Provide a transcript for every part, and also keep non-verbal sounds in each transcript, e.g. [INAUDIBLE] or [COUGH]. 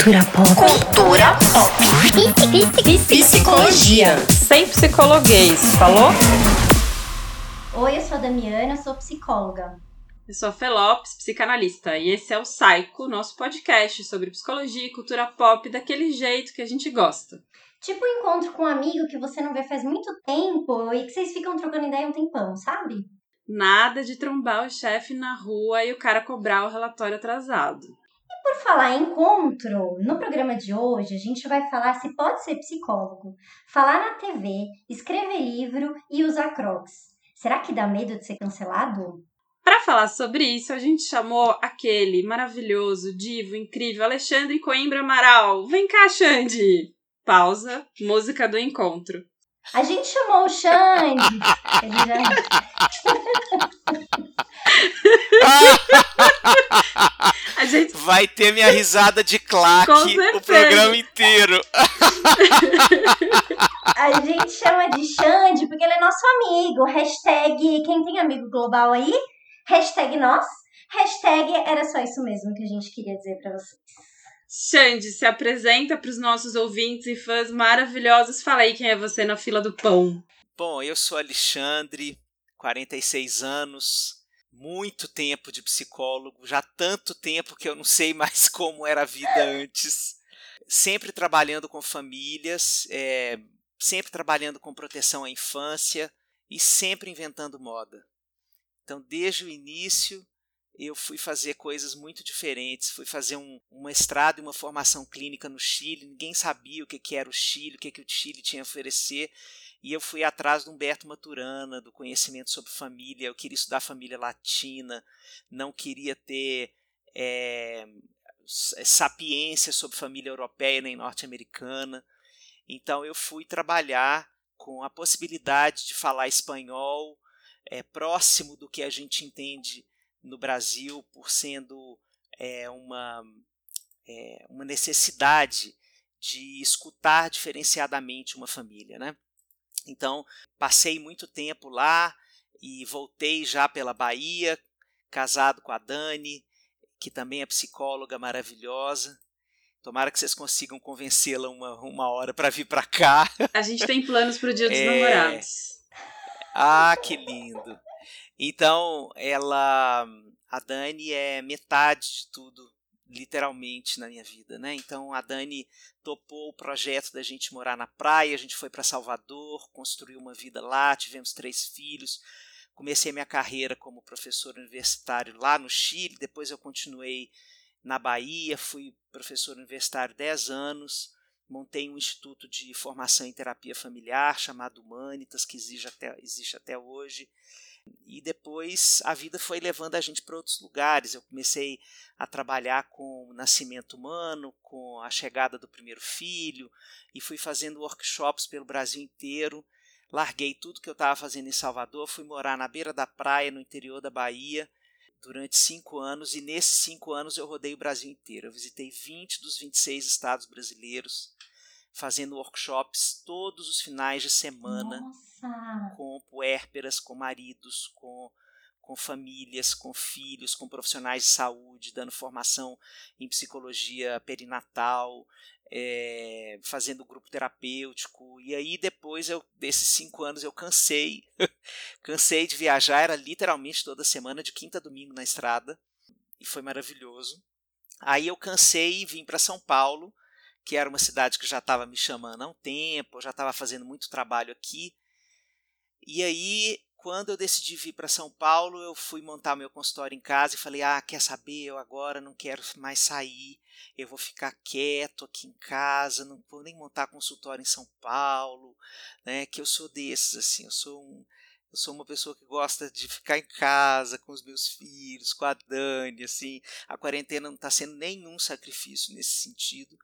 Cultura pop. Cultura pop. Psicologia. Sem psicologuês, falou? Oi, eu sou a Damiana, sou psicóloga. Eu sou a Felopes, psicanalista, e esse é o Psycho, nosso podcast sobre psicologia e cultura pop daquele jeito que a gente gosta. Tipo um encontro com um amigo que você não vê faz muito tempo e que vocês ficam trocando ideia um tempão, sabe? Nada de trombar o chefe na rua e o cara cobrar o relatório atrasado. E por falar em encontro, no programa de hoje a gente vai falar se pode ser psicólogo, falar na TV, escrever livro e usar crocs. Será que dá medo de ser cancelado? Para falar sobre isso, a gente chamou aquele maravilhoso, divo, incrível Alexandre Coimbra Amaral. Vem cá, Xande! Pausa, música do encontro. A gente chamou o Xande. [LAUGHS] Ele já... A gente Vai ter minha risada de claque o programa inteiro. A gente chama de Xande porque ele é nosso amigo. Hashtag quem tem amigo global aí? Hashtag nós. Hashtag era só isso mesmo que a gente queria dizer pra vocês. Xande, se apresenta para os nossos ouvintes e fãs maravilhosos. Fala aí quem é você na fila do pão. Bom, eu sou Alexandre, 46 anos, muito tempo de psicólogo, já tanto tempo que eu não sei mais [LAUGHS] como era a vida antes. Sempre trabalhando com famílias, é, sempre trabalhando com proteção à infância e sempre inventando moda. Então, desde o início, eu fui fazer coisas muito diferentes. Fui fazer um, um mestrado e uma formação clínica no Chile. Ninguém sabia o que, que era o Chile, o que, que o Chile tinha a oferecer. E eu fui atrás do Humberto Maturana, do conhecimento sobre família. Eu queria estudar família latina, não queria ter é, sapiência sobre família europeia nem norte-americana. Então eu fui trabalhar com a possibilidade de falar espanhol é, próximo do que a gente entende no Brasil por sendo é, uma, é, uma necessidade de escutar diferenciadamente uma família. Né? Então, passei muito tempo lá e voltei já pela Bahia, casado com a Dani, que também é psicóloga maravilhosa. Tomara que vocês consigam convencê-la uma, uma hora para vir para cá. [LAUGHS] A gente tem planos para o Dia dos É. Namorados. Ah, que lindo! Então, ela, a Dani é metade de tudo, literalmente na minha vida, né? Então, a Dani topou o projeto da gente morar na praia, a gente foi para Salvador, construiu uma vida lá, tivemos três filhos. Comecei minha carreira como professor universitário lá no Chile, depois eu continuei na Bahia, fui professor universitário 10 anos, montei um instituto de formação em terapia familiar chamado Humanitas, que existe até, existe até hoje. E depois a vida foi levando a gente para outros lugares. Eu comecei a trabalhar com o nascimento humano, com a chegada do primeiro filho, e fui fazendo workshops pelo Brasil inteiro. Larguei tudo que eu estava fazendo em Salvador, fui morar na beira da praia, no interior da Bahia, durante cinco anos, e nesses cinco anos eu rodei o Brasil inteiro. Eu visitei 20 dos 26 estados brasileiros, fazendo workshops todos os finais de semana Nossa! com puérperas, com maridos, com, com famílias, com filhos, com profissionais de saúde, dando formação em psicologia perinatal, é, fazendo grupo terapêutico. E aí, depois eu, desses cinco anos, eu cansei. [LAUGHS] cansei de viajar, era literalmente toda semana, de quinta a domingo na estrada. E foi maravilhoso. Aí eu cansei e vim para São Paulo, que era uma cidade que já estava me chamando há um tempo, eu já estava fazendo muito trabalho aqui. E aí, quando eu decidi vir para São Paulo, eu fui montar meu consultório em casa e falei: Ah, quer saber? Eu agora não quero mais sair, eu vou ficar quieto aqui em casa, não vou nem montar consultório em São Paulo, né? Que eu sou desses, assim, eu sou um. Eu sou uma pessoa que gosta de ficar em casa com os meus filhos, com a Dani, assim. A quarentena não está sendo nenhum sacrifício nesse sentido.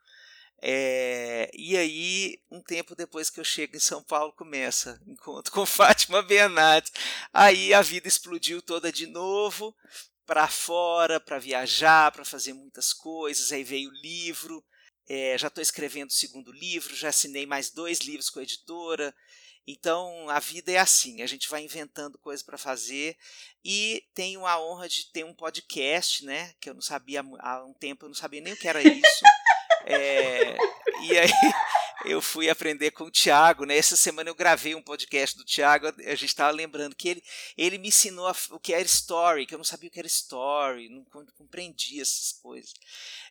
É, e aí, um tempo depois que eu chego em São Paulo, começa encontro [LAUGHS] com Fátima Bernardes. Aí a vida explodiu toda de novo, para fora, para viajar, para fazer muitas coisas. Aí veio o livro, é, já estou escrevendo o segundo livro, já assinei mais dois livros com a editora. Então a vida é assim, a gente vai inventando coisas para fazer e tenho a honra de ter um podcast, né? Que eu não sabia há um tempo, eu não sabia nem o que era isso. [LAUGHS] É, e aí [LAUGHS] eu fui aprender com o Thiago, né? Essa semana eu gravei um podcast do Thiago, a gente estava lembrando que ele, ele me ensinou a, o que era story, que eu não sabia o que era story, não compreendia essas coisas.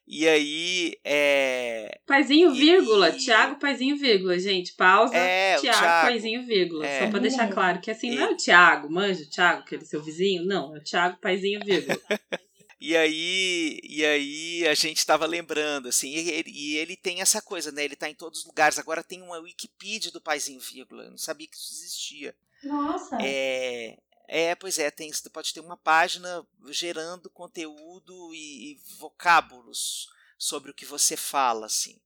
E aí. É... Paizinho, vírgula. E... Tiago, Paizinho, vírgula, gente. Pausa. É, Tiago, Thiago, Paizinho, vírgula. É. Só pra deixar claro que assim, não é o Tiago, manja o Tiago, aquele seu vizinho. Não, é o Tiago, Paizinho, vírgula. [LAUGHS] E aí, e aí a gente estava lembrando, assim, e ele, e ele, tem essa coisa, né? Ele está em todos os lugares. Agora tem uma Wikipedia do Paizinho Vírgula. Eu não sabia que isso existia. Nossa! É, é, pois é, tem, você pode ter uma página gerando conteúdo e, e vocábulos sobre o que você fala, assim.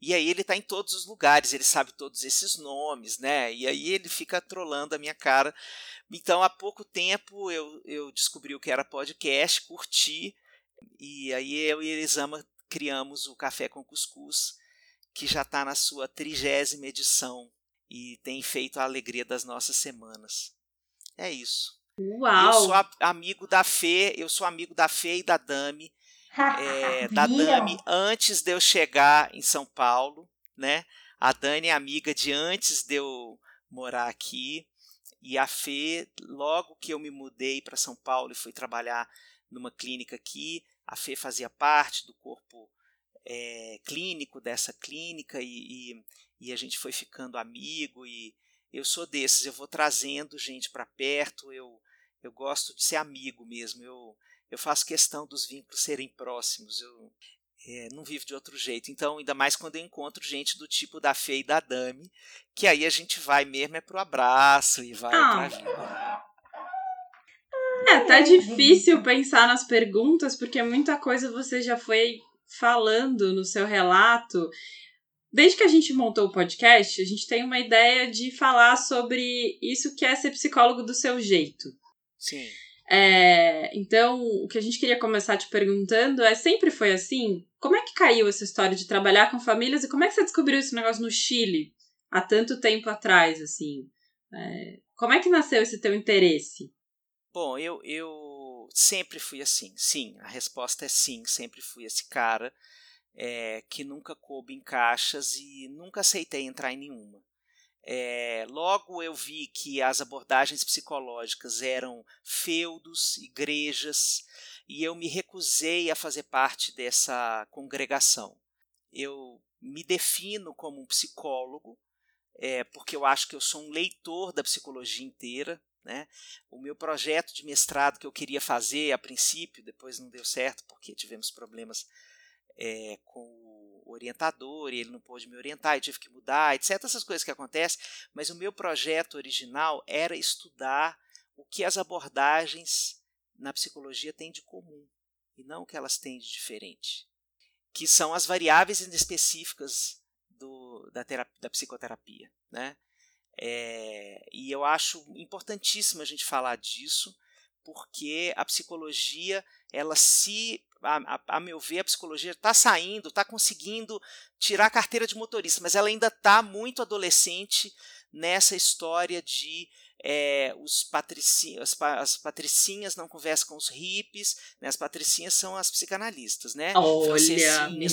E aí ele está em todos os lugares, ele sabe todos esses nomes, né? E aí ele fica trolando a minha cara. Então, há pouco tempo eu, eu descobri o que era podcast, curti, e aí eu e Elisama criamos o Café com Cuscuz, que já está na sua trigésima edição e tem feito a alegria das nossas semanas. É isso. Uau! Eu sou amigo da Fê, eu sou amigo da Fê e da Dami. É, [LAUGHS] da Dami antes de eu chegar em São Paulo, né? A Dani é amiga de antes de eu morar aqui. E a Fê, logo que eu me mudei para São Paulo e fui trabalhar numa clínica aqui, a Fê fazia parte do corpo é, clínico dessa clínica e, e, e, a gente foi ficando amigo e eu sou desses, eu vou trazendo gente para perto, eu, eu gosto de ser amigo mesmo, eu, eu faço questão dos vínculos serem próximos, eu é, não vivo de outro jeito. Então, ainda mais quando eu encontro gente do tipo da Fê e da Dami, que aí a gente vai mesmo é pro abraço e vai ah. pra vida. É, tá difícil pensar nas perguntas, porque muita coisa você já foi falando no seu relato. Desde que a gente montou o podcast, a gente tem uma ideia de falar sobre isso que é ser psicólogo do seu jeito. Sim. É, então, o que a gente queria começar te perguntando é: sempre foi assim? Como é que caiu essa história de trabalhar com famílias e como é que você descobriu esse negócio no Chile há tanto tempo atrás, assim? É, como é que nasceu esse teu interesse? Bom, eu, eu sempre fui assim. Sim, a resposta é sim, sempre fui esse cara é, que nunca coube em caixas e nunca aceitei entrar em nenhuma. É, logo eu vi que as abordagens psicológicas eram feudos, igrejas, e eu me recusei a fazer parte dessa congregação. Eu me defino como um psicólogo, é, porque eu acho que eu sou um leitor da psicologia inteira. Né? O meu projeto de mestrado que eu queria fazer a princípio, depois não deu certo porque tivemos problemas é, com orientador e ele não pôde me orientar e tive que mudar, etc. Essas coisas que acontecem, mas o meu projeto original era estudar o que as abordagens na psicologia têm de comum e não o que elas têm de diferente, que são as variáveis específicas do, da, terapia, da psicoterapia. Né? É, e eu acho importantíssimo a gente falar disso, porque a psicologia ela se a, a, a meu ver, a psicologia está saindo, está conseguindo tirar a carteira de motorista, mas ela ainda está muito adolescente nessa história de é, os patrici as, as, patricinhas não conversam com os hippies, né? as patricinhas são as psicanalistas, né? Olha,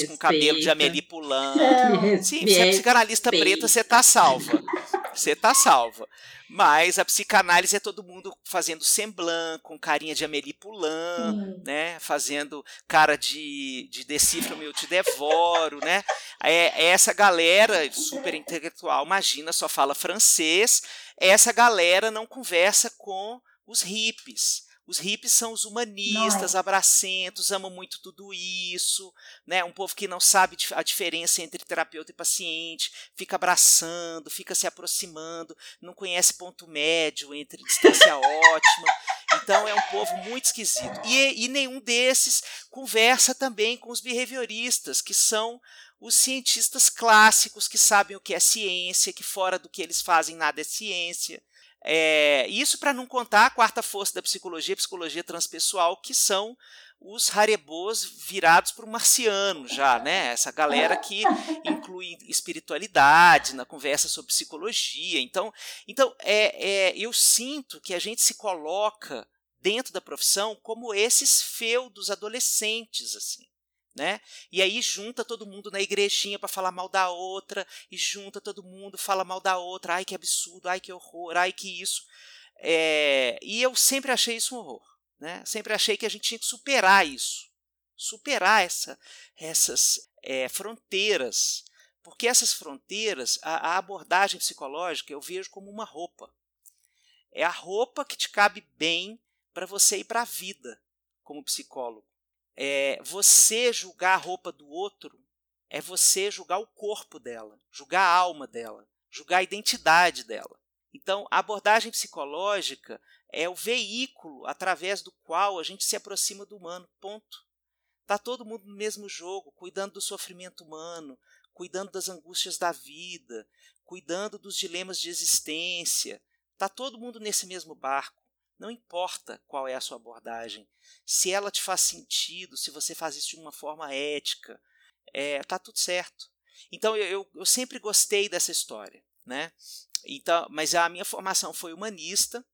com cabelo de Amélie Poulain. Sim, você é psicanalista preta, você tá salva. [LAUGHS] Você tá salva. Mas a psicanálise é todo mundo fazendo semblant, com carinha de Amélie Poulain, né? Fazendo cara de, de decifra-me, eu te devoro, né? É, é essa galera super intelectual, imagina, só fala francês. Essa galera não conversa com os hippies. Os hippies são os humanistas, Nossa. abracentos, amam muito tudo isso, né? Um povo que não sabe a diferença entre terapeuta e paciente, fica abraçando, fica se aproximando, não conhece ponto médio entre distância [LAUGHS] ótima. Então é um povo muito esquisito. E, e nenhum desses conversa também com os behavioristas, que são os cientistas clássicos que sabem o que é ciência, que fora do que eles fazem nada é ciência. É, isso para não contar a quarta força da psicologia, a psicologia transpessoal, que são os harebôs virados para o marciano já, né? Essa galera que inclui espiritualidade na conversa sobre psicologia. Então, então é, é, eu sinto que a gente se coloca dentro da profissão como esses feudos adolescentes, assim, Né? E aí junta todo mundo na igrejinha para falar mal da outra, e junta todo mundo, fala mal da outra, ai que absurdo, ai que horror, ai que isso. É, e eu sempre achei isso um horror. Né? Sempre achei que a gente tinha que superar isso, superar essa, essas é, fronteiras, porque essas fronteiras, a, a abordagem psicológica eu vejo como uma roupa. É a roupa que te cabe bem para você ir para a vida como psicólogo. É, você julgar a roupa do outro é você julgar o corpo dela, julgar a alma dela, julgar a identidade dela. Então, a abordagem psicológica é o veículo através do qual a gente se aproxima do humano. Ponto. Tá todo mundo no mesmo jogo, cuidando do sofrimento humano, cuidando das angústias da vida, cuidando dos dilemas de existência. Tá todo mundo nesse mesmo barco. Não importa qual é a sua abordagem, se ela te faz sentido, se você faz isso de uma forma ética, é, tá tudo certo. Então eu, eu, sempre gostei dessa história, né? Então, mas a minha formação foi humanista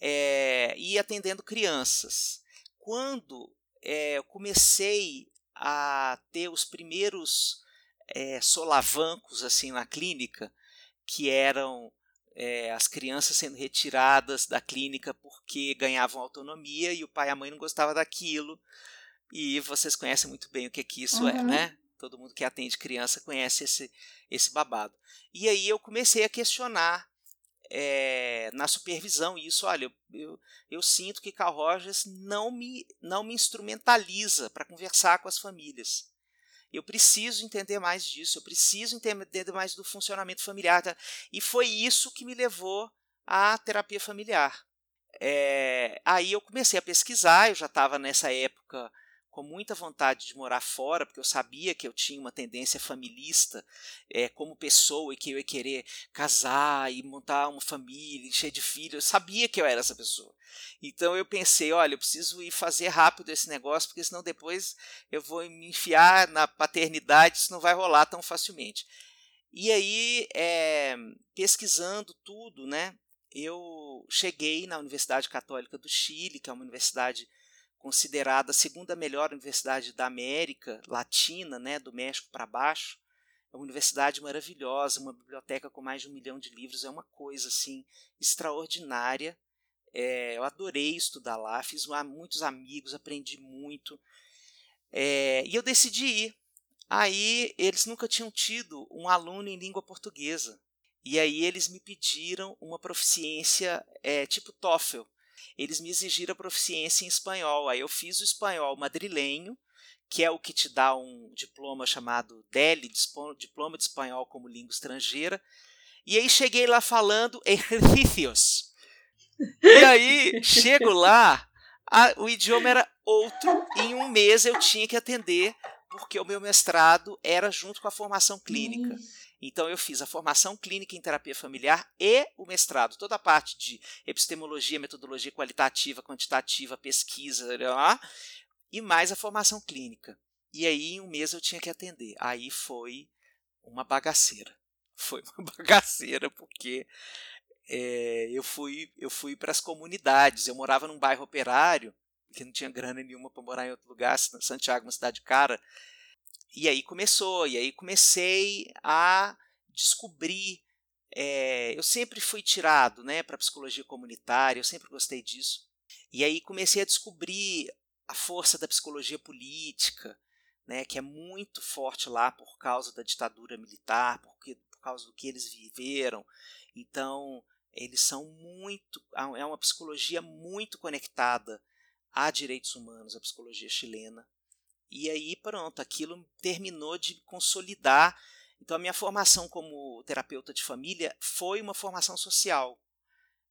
é, e atendendo crianças. Quando é, eu comecei a ter os primeiros é, solavancos assim na clínica, que eram é, as crianças sendo retiradas da clínica porque ganhavam autonomia e o pai e a mãe não gostavam daquilo. E vocês conhecem muito bem o que, que isso é, uhum. é, né? Todo mundo que atende criança conhece esse, esse babado. E aí eu comecei a questionar é, na supervisão isso. Olha, eu, eu, eu, sinto que Carl Rogers não me, não me instrumentaliza para conversar com as famílias. Eu preciso entender mais disso, eu preciso entender mais do funcionamento familiar. Tá? E foi isso que me levou à terapia familiar. É, aí eu comecei a pesquisar, eu já estava nessa época com muita vontade de morar fora, porque eu sabia que eu tinha uma tendência familista é, como pessoa e que eu ia querer casar e montar uma família, encher de filhos. Eu sabia que eu era essa pessoa. Então eu pensei, olha, eu preciso ir fazer rápido esse negócio, porque senão depois eu vou me enfiar na paternidade, isso não vai rolar tão facilmente. E aí, é, pesquisando tudo, né, eu cheguei na Universidade Católica do Chile, que é uma universidade considerada a segunda melhor universidade da América Latina, né, do México para baixo. É uma universidade maravilhosa, uma biblioteca com mais de um milhão de livros, é uma coisa assim extraordinária. É, eu adorei estudar lá, fiz muitos amigos, aprendi muito. É, e eu decidi ir. Aí eles nunca tinham tido um aluno em língua portuguesa. E aí eles me pediram uma proficiência é, tipo TOEFL, eles me exigiram proficiência em espanhol. Aí eu fiz o espanhol madrilenho, que é o que te dá um diploma chamado DELI, Diploma de Espanhol como Língua Estrangeira. E aí cheguei lá falando [LAUGHS] exercícios. E aí, chego lá, a, o idioma era outro. Em um mês eu tinha que atender, porque o meu mestrado era junto com a formação clínica. Então eu fiz a formação clínica em terapia familiar e o mestrado, toda a parte de epistemologia, metodologia qualitativa, quantitativa, pesquisa, e mais a formação clínica. E aí em um mês eu tinha que atender. Aí foi uma bagaceira. [LAUGHS] Foi uma bagaceira porque é, eu fui eu fui para as comunidades. Eu morava num bairro operário que não tinha grana nenhuma para morar em outro lugar. Santiago, uma cidade cara. E aí começou, e aí comecei a descobrir. É, eu sempre fui tirado né, para psicologia comunitária, eu sempre gostei disso. E aí comecei a descobrir a força da psicologia política, né, que é muito forte lá por causa da ditadura militar, porque, por causa do que eles viveram. Então, eles são muito. É uma psicologia muito conectada a direitos humanos, a psicologia chilena. E aí, pronto, aquilo terminou de consolidar. Então, a minha formação como terapeuta de família foi uma formação social,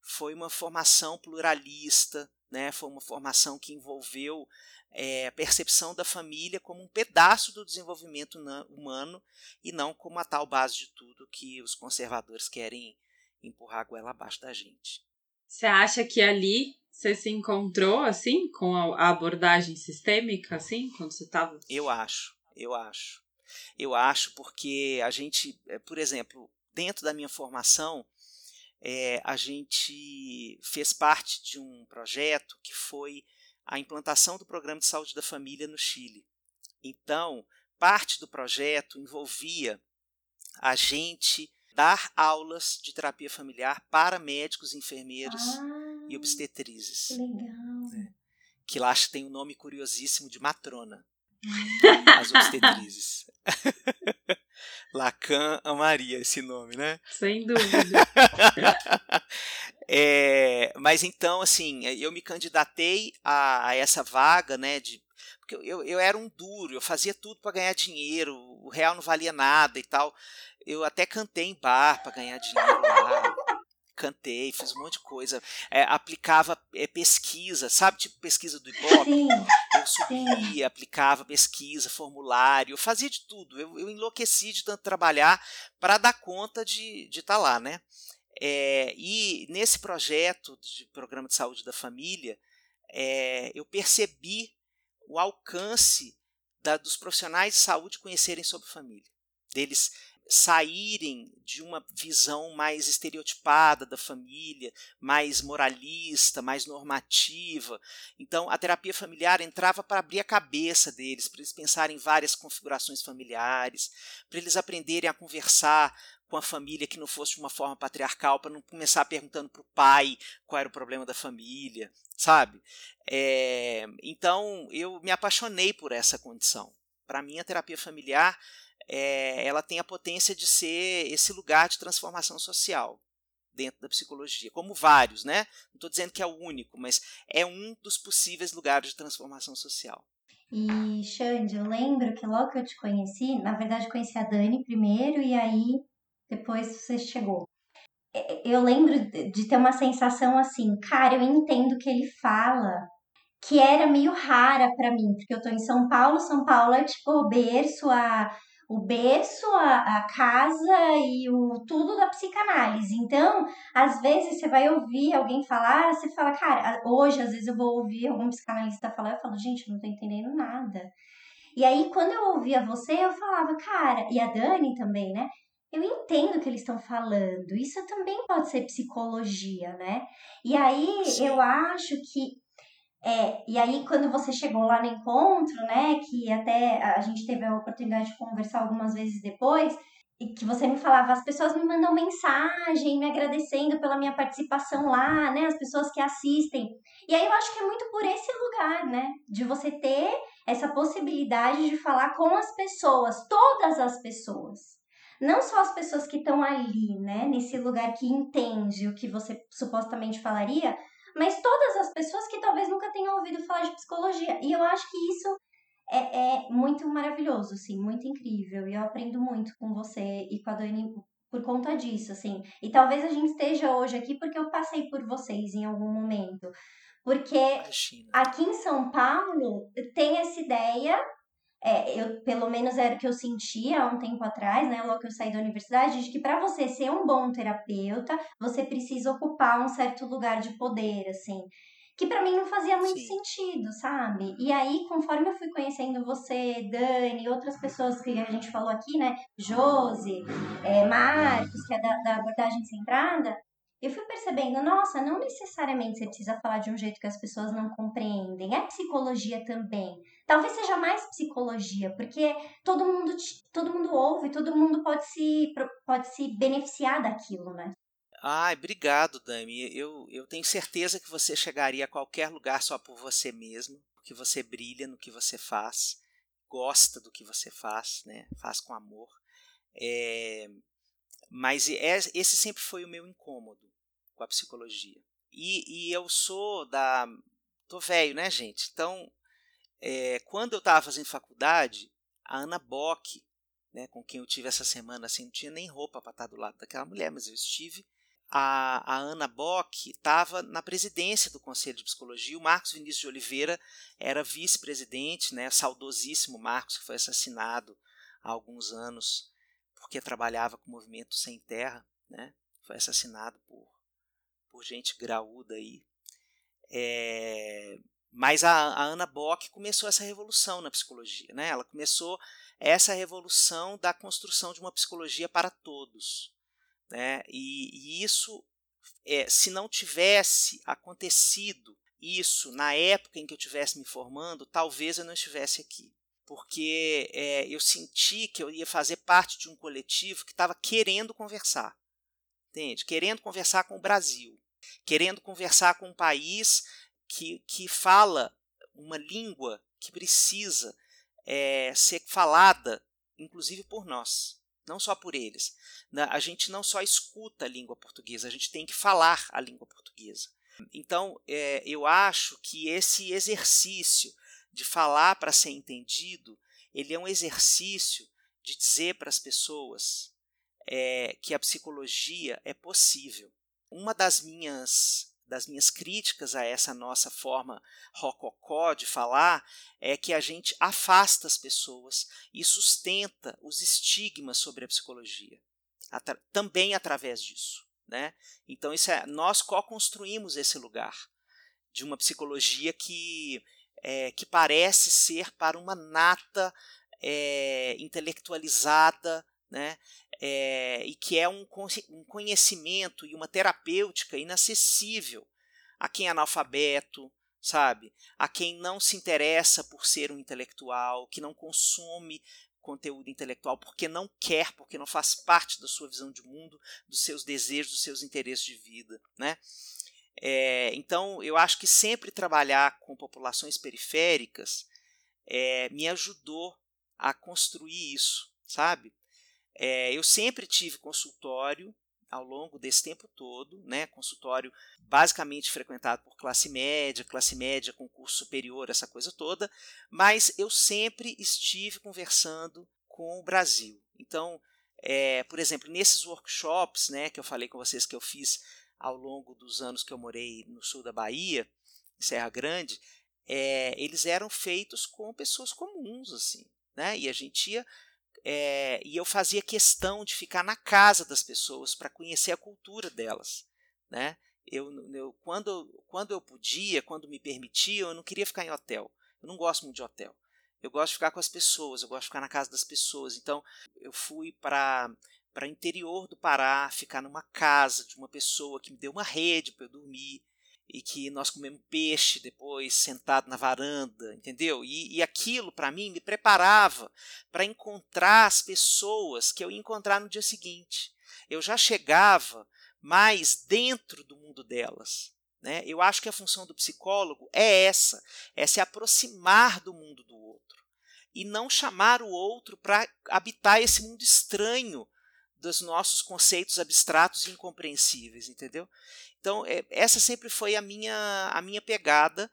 foi uma formação pluralista, né? foi uma formação que envolveu é, a percepção da família como um pedaço do desenvolvimento humano e não como a tal base de tudo que os conservadores querem empurrar a goela abaixo da gente. Você acha que ali você se encontrou assim com a abordagem sistêmica assim quando você estava? Eu acho, eu acho, eu acho porque a gente, eh, por exemplo, dentro da minha formação, é, a gente fez parte de um projeto que foi a implantação do programa de saúde da família no Chile. Então, parte do projeto envolvia a gente dar aulas de terapia familiar para médicos, enfermeiros ah, e obstetrizes. Que legal. Né? Que lá tem o um nome curiosíssimo de matrona. [LAUGHS] as obstetrizes. [LAUGHS] Lacan amaria esse nome, né? Sem [LAUGHS] dúvida. é, mas então, assim, eu me candidatei a, a essa vaga, né, de porque eu, eu era um duro, eu fazia tudo para ganhar dinheiro, o real não valia nada e tal. Eu até cantei em bar para ganhar dinheiro lá. Cantei, fiz um monte de coisa. É, aplicava é, pesquisa, sabe? Tipo pesquisa do Ibope. Sim, eu subia, sim. aplicava pesquisa, formulário, eu fazia de tudo. Eu, eu enlouqueci de tanto trabalhar para dar conta de estar tá lá, né? É, e nesse projeto de programa de saúde da família, é, eu percebi o alcance da, dos profissionais de saúde conhecerem sobre família, deles saírem de uma visão mais estereotipada da família, mais moralista, mais normativa. Então, a terapia familiar entrava para abrir a cabeça deles, para eles pensarem em várias configurações familiares, para eles aprenderem a conversar com a família que não fosse de uma forma patriarcal, para não começar perguntando para o pai qual era o problema da família, sabe? É, então, eu me apaixonei por essa condição. Para mim, a terapia familiar é, ela tem a potência de ser esse lugar de transformação social dentro da psicologia, como vários, né? Não estou dizendo que é o único, mas é um dos possíveis lugares de transformação social. E, Xande, eu lembro que logo que eu te conheci, na verdade, conheci a Dani primeiro e aí depois você chegou. Eu lembro de ter uma sensação assim, cara, eu entendo que ele fala, que era meio rara para mim, porque eu tô em São Paulo, São Paulo é tipo o berço, a o berço, a, a casa e o tudo da psicanálise. Então, às vezes você vai ouvir alguém falar, você fala, cara, hoje às vezes eu vou ouvir algum psicanalista falar, eu falo, gente, não tô entendendo nada. E aí, quando eu ouvia você, eu falava, cara, e a Dani também, né? Eu entendo o que eles estão falando. Isso também pode ser psicologia, né? E aí, Sim. eu acho que é, e aí quando você chegou lá no encontro, né, que até a gente teve a oportunidade de conversar algumas vezes depois, e que você me falava, as pessoas me mandam mensagem me agradecendo pela minha participação lá, né, as pessoas que assistem. E aí eu acho que é muito por esse lugar, né, de você ter essa possibilidade de falar com as pessoas, todas as pessoas. Não só as pessoas que estão ali, né, nesse lugar que entende o que você supostamente falaria, mas todas as pessoas que talvez nunca tenham ouvido falar de psicologia. E eu acho que isso é, é muito maravilhoso, assim, muito incrível. E eu aprendo muito com você e com a Dani por conta disso, assim. E talvez a gente esteja hoje aqui porque eu passei por vocês em algum momento. Porque Imagina. aqui em São Paulo tem essa ideia é, eu, pelo menos era o que eu sentia há um tempo atrás, né, logo que eu saí da universidade, de que para você ser um bom terapeuta, você precisa ocupar um certo lugar de poder, assim. Que para mim não fazia muito Sim. sentido, sabe? E aí, conforme eu fui conhecendo você, Dani, outras pessoas que a gente falou aqui, né? Josi, é, Marcos, que é da, da abordagem centrada, eu fui percebendo, nossa, não necessariamente você precisa falar de um jeito que as pessoas não compreendem. É psicologia também. Talvez seja mais psicologia, porque todo mundo, todo mundo ouve, todo mundo pode se, pode se beneficiar daquilo, né? Ai, obrigado, Dami. Eu, eu tenho certeza que você chegaria a qualquer lugar só por você mesmo, que você brilha no que você faz, gosta do que você faz, né? Faz com amor. É, mas é, esse sempre foi o meu incômodo com a psicologia. E, e eu sou da. tô velho, né, gente? Então, é, quando eu estava fazendo faculdade, a Ana Bock, né, com quem eu tive essa semana, assim, não tinha nem roupa para estar do lado daquela mulher, mas eu estive. A, a Ana Bock estava na presidência do Conselho de Psicologia. O Marcos Vinícius de Oliveira era vice-presidente, né, saudosíssimo Marcos, que foi assassinado há alguns anos porque trabalhava com o movimento Sem Terra. Né, foi assassinado por por gente graúda aí. É, mas a, a Ana Bock começou essa revolução na psicologia. Né? Ela começou essa revolução da construção de uma psicologia para todos. Né? E, e isso, é, se não tivesse acontecido isso na época em que eu estivesse me formando, talvez eu não estivesse aqui. porque é, eu senti que eu ia fazer parte de um coletivo que estava querendo conversar, entende? Querendo conversar com o Brasil, querendo conversar com um país que, que fala uma língua que precisa é, ser falada, inclusive por nós, não só por eles. A gente não só escuta a língua portuguesa, a gente tem que falar a língua portuguesa. Então, é, eu acho que esse exercício de falar para ser entendido, ele é um exercício de dizer para as pessoas é, que a psicologia é possível. Uma das minhas das minhas críticas a essa nossa forma rococó de falar é que a gente afasta as pessoas e sustenta os estigmas sobre a psicologia, atra também através disso. Né? Então isso é, nós co-construímos esse lugar de uma psicologia que, é, que parece ser para uma nata é, intelectualizada, né? É, e que é um, um conhecimento e uma terapêutica inacessível a quem é analfabeto, sabe? A quem não se interessa por ser um intelectual, que não consome conteúdo intelectual porque não quer, porque não faz parte da sua visão de mundo, dos seus desejos, dos seus interesses de vida, né? É, então, eu acho que sempre trabalhar com populações periféricas é, me ajudou a construir isso, sabe? É, eu sempre tive consultório ao longo desse tempo todo, né? Consultório basicamente frequentado por classe média, classe média com curso superior, essa coisa toda, mas eu sempre estive conversando com o Brasil. Então, é, por exemplo, nesses workshops, né, que eu falei com vocês que eu fiz ao longo dos anos que eu morei no sul da Bahia, em Serra Grande, é, eles eram feitos com pessoas comuns, assim, né? E a gente ia é, e eu fazia questão de ficar na casa das pessoas para conhecer a cultura delas, né? Eu, eu, quando, quando eu podia, quando me permitia, eu não queria ficar em hotel. Eu não gosto muito de hotel. Eu gosto de ficar com as pessoas, eu gosto de ficar na casa das pessoas. Então, eu fui para para interior do Pará, ficar numa casa de uma pessoa que me deu uma rede para eu dormir e que nós comemos peixe depois sentado na varanda, entendeu? E, e aquilo para mim me preparava para encontrar as pessoas que eu ia encontrar no dia seguinte. Eu já chegava mais dentro do mundo delas. Né? Eu acho que a função do psicólogo é essa: é se aproximar do mundo do outro e não chamar o outro para habitar esse mundo estranho dos nossos conceitos abstratos e incompreensíveis, entendeu? Então, é, essa sempre foi a minha, a minha pegada,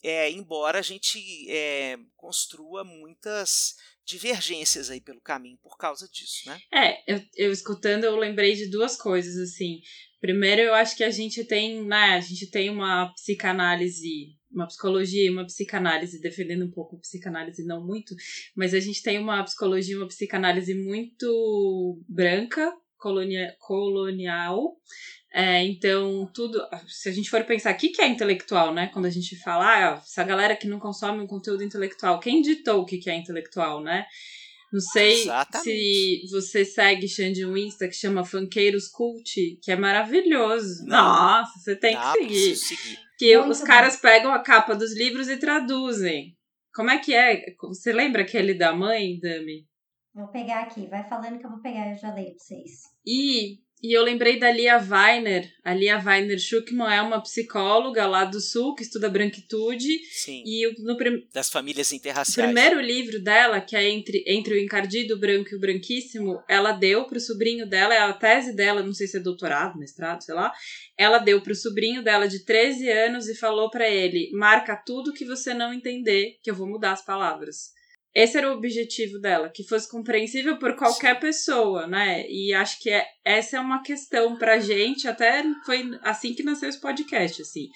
é, embora a gente é, construa muitas divergências aí pelo caminho por causa disso, né? É, eu, eu escutando, eu lembrei de duas coisas, assim. Primeiro, eu acho que a gente tem, né, a gente tem uma psicanálise, uma psicologia e uma psicanálise, defendendo um pouco a psicanálise, não muito, mas a gente tem uma psicologia e uma psicanálise muito branca, colonia, colonial, é, então, tudo. Se a gente for pensar, o que, que é intelectual, né? Quando a gente fala, ah, essa galera que não consome um conteúdo intelectual, quem ditou o que, que é intelectual, né? Não sei Exatamente. se você segue Xande um Insta que chama Funkeiros Cult, que é maravilhoso. Não. Nossa, você tem que seguir. seguir. Que Muito os caras pegam a capa dos livros e traduzem. Como é que é? Você lembra aquele da mãe, Dami? Vou pegar aqui, vai falando que eu vou pegar, eu já leio pra vocês. E e eu lembrei da Lia Weiner. A Lia Weiner Schuckman é uma psicóloga lá do Sul que estuda branquitude. Sim. E no prim... das famílias interraciais. O primeiro livro dela, que é entre, entre o encardido branco e o branquíssimo, ela deu para o sobrinho dela, é a tese dela, não sei se é doutorado, mestrado, sei lá. Ela deu para o sobrinho dela de 13 anos e falou para ele: marca tudo que você não entender, que eu vou mudar as palavras. Esse era o objetivo dela, que fosse compreensível por qualquer Sim. pessoa, né? E acho que é, essa é uma questão pra gente, até foi assim que nasceu esse podcast, assim.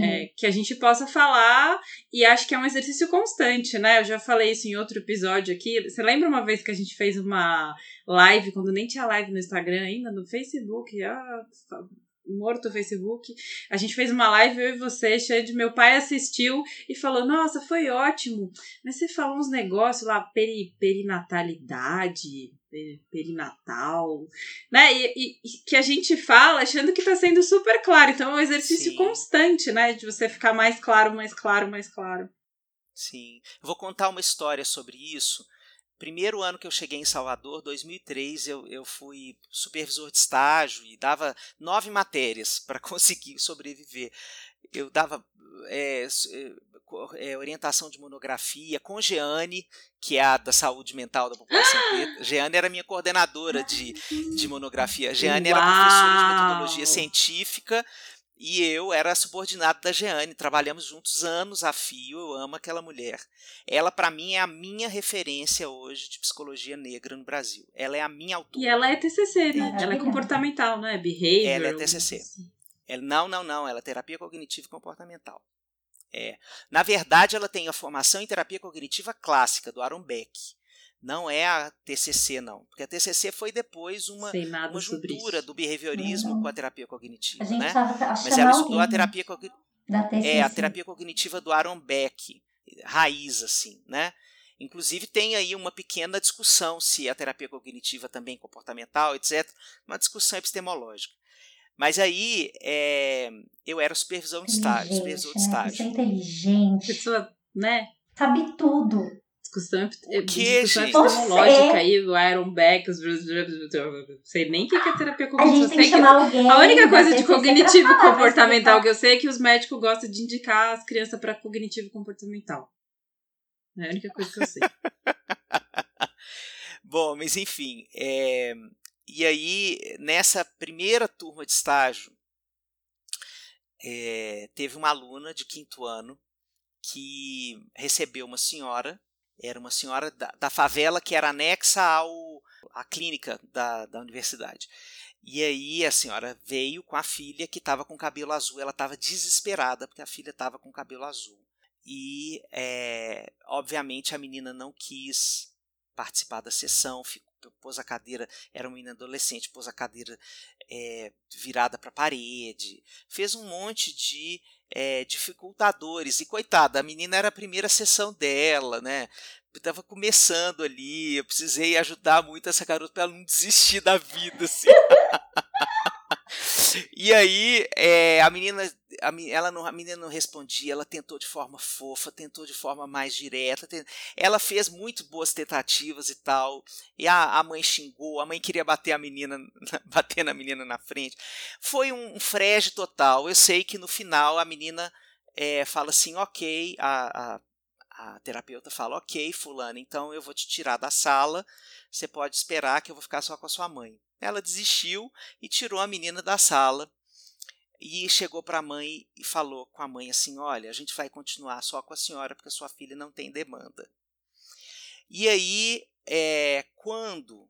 É, que a gente possa falar, e acho que é um exercício constante, né? Eu já falei isso em outro episódio aqui. Você lembra uma vez que a gente fez uma live, quando nem tinha live no Instagram ainda, no Facebook? Ah, morto o Facebook. A gente fez uma live, eu e você, cheio de meu pai assistiu e falou: Nossa, foi ótimo. Mas você falou uns negócios lá, peri, perinatalidade, perinatal, né? E, e, que a gente fala achando que tá sendo super claro. Então é um exercício Sim. constante, né? De você ficar mais claro, mais claro, mais claro. Sim. Eu vou contar uma história sobre isso. Primeiro ano que eu cheguei em Salvador, 2003, eu, eu fui supervisor de estágio e dava nove matérias [LAUGHS] para conseguir sobreviver. Eu dava é, é, orientação de monografia com Jeane, que é a da saúde mental da população [GASPS] preta. Jeane era minha coordenadora de, de monografia. Jeane era professora de metodologia científica e eu era subordinado da Jeane, trabalhamos juntos anos a fio, eu amo aquela mulher. Ela, para mim, é a minha referência hoje de psicologia negra no Brasil. Ela é a minha autora. E ela é TCC, né? Ela é comportamental, não é? Behavior. Ela é TCC. Ela, não, não, não. Ela é terapia cognitiva e comportamental. É. Na verdade, ela tem a formação em terapia cognitiva clássica, do Aaron Beck. Não é a TCC, não. Porque a TCC foi depois uma, uma juntura do behaviorismo com a terapia cognitiva. A gente né? Tava, Mas ela estudou a terapia cognitiva. É, a terapia cognitiva do Aaron Beck, raiz, assim, né? Inclusive tem aí uma pequena discussão se a terapia cognitiva também é comportamental, etc. Uma discussão epistemológica. Mas aí é, eu era supervisão de estágio, supervisor de né? estágio. É inteligente. Pessoa, né? Sabe tudo discussão, que, discussão epistemológica aí, o Iron Beck, os sei nem o que é terapia cognitiva. A gente tem que chamar alguém. A única coisa de cognitivo comportamental que eu sei é que os médicos gostam de indicar as crianças para cognitivo comportamental. É a única coisa que eu sei. [LAUGHS] Bom, mas enfim, é... e aí nessa primeira turma de estágio é... teve uma aluna de quinto ano que recebeu uma senhora era uma senhora da, da favela que era anexa ao, à clínica da, da universidade. E aí a senhora veio com a filha que estava com cabelo azul. Ela estava desesperada porque a filha estava com cabelo azul. E, é, obviamente, a menina não quis participar da sessão, ficou, pôs a cadeira, era uma menina adolescente, pôs a cadeira é, virada para a parede, fez um monte de é, dificultadores. E coitada, a menina era a primeira sessão dela, né? Estava começando ali, eu precisei ajudar muito essa garota para ela não desistir da vida, assim. [LAUGHS] e aí, é, a menina, a, ela não, a menina não respondia, ela tentou de forma fofa, tentou de forma mais direta, tent, ela fez muito boas tentativas e tal, e a, a mãe xingou, a mãe queria bater a menina, [LAUGHS] bater na menina na frente. Foi um, um frege total. Eu sei que no final a menina é, fala assim, ok, a, a a terapeuta fala: Ok, Fulano, então eu vou te tirar da sala, você pode esperar que eu vou ficar só com a sua mãe. Ela desistiu e tirou a menina da sala e chegou para a mãe e falou com a mãe assim: Olha, a gente vai continuar só com a senhora porque a sua filha não tem demanda. E aí, é, quando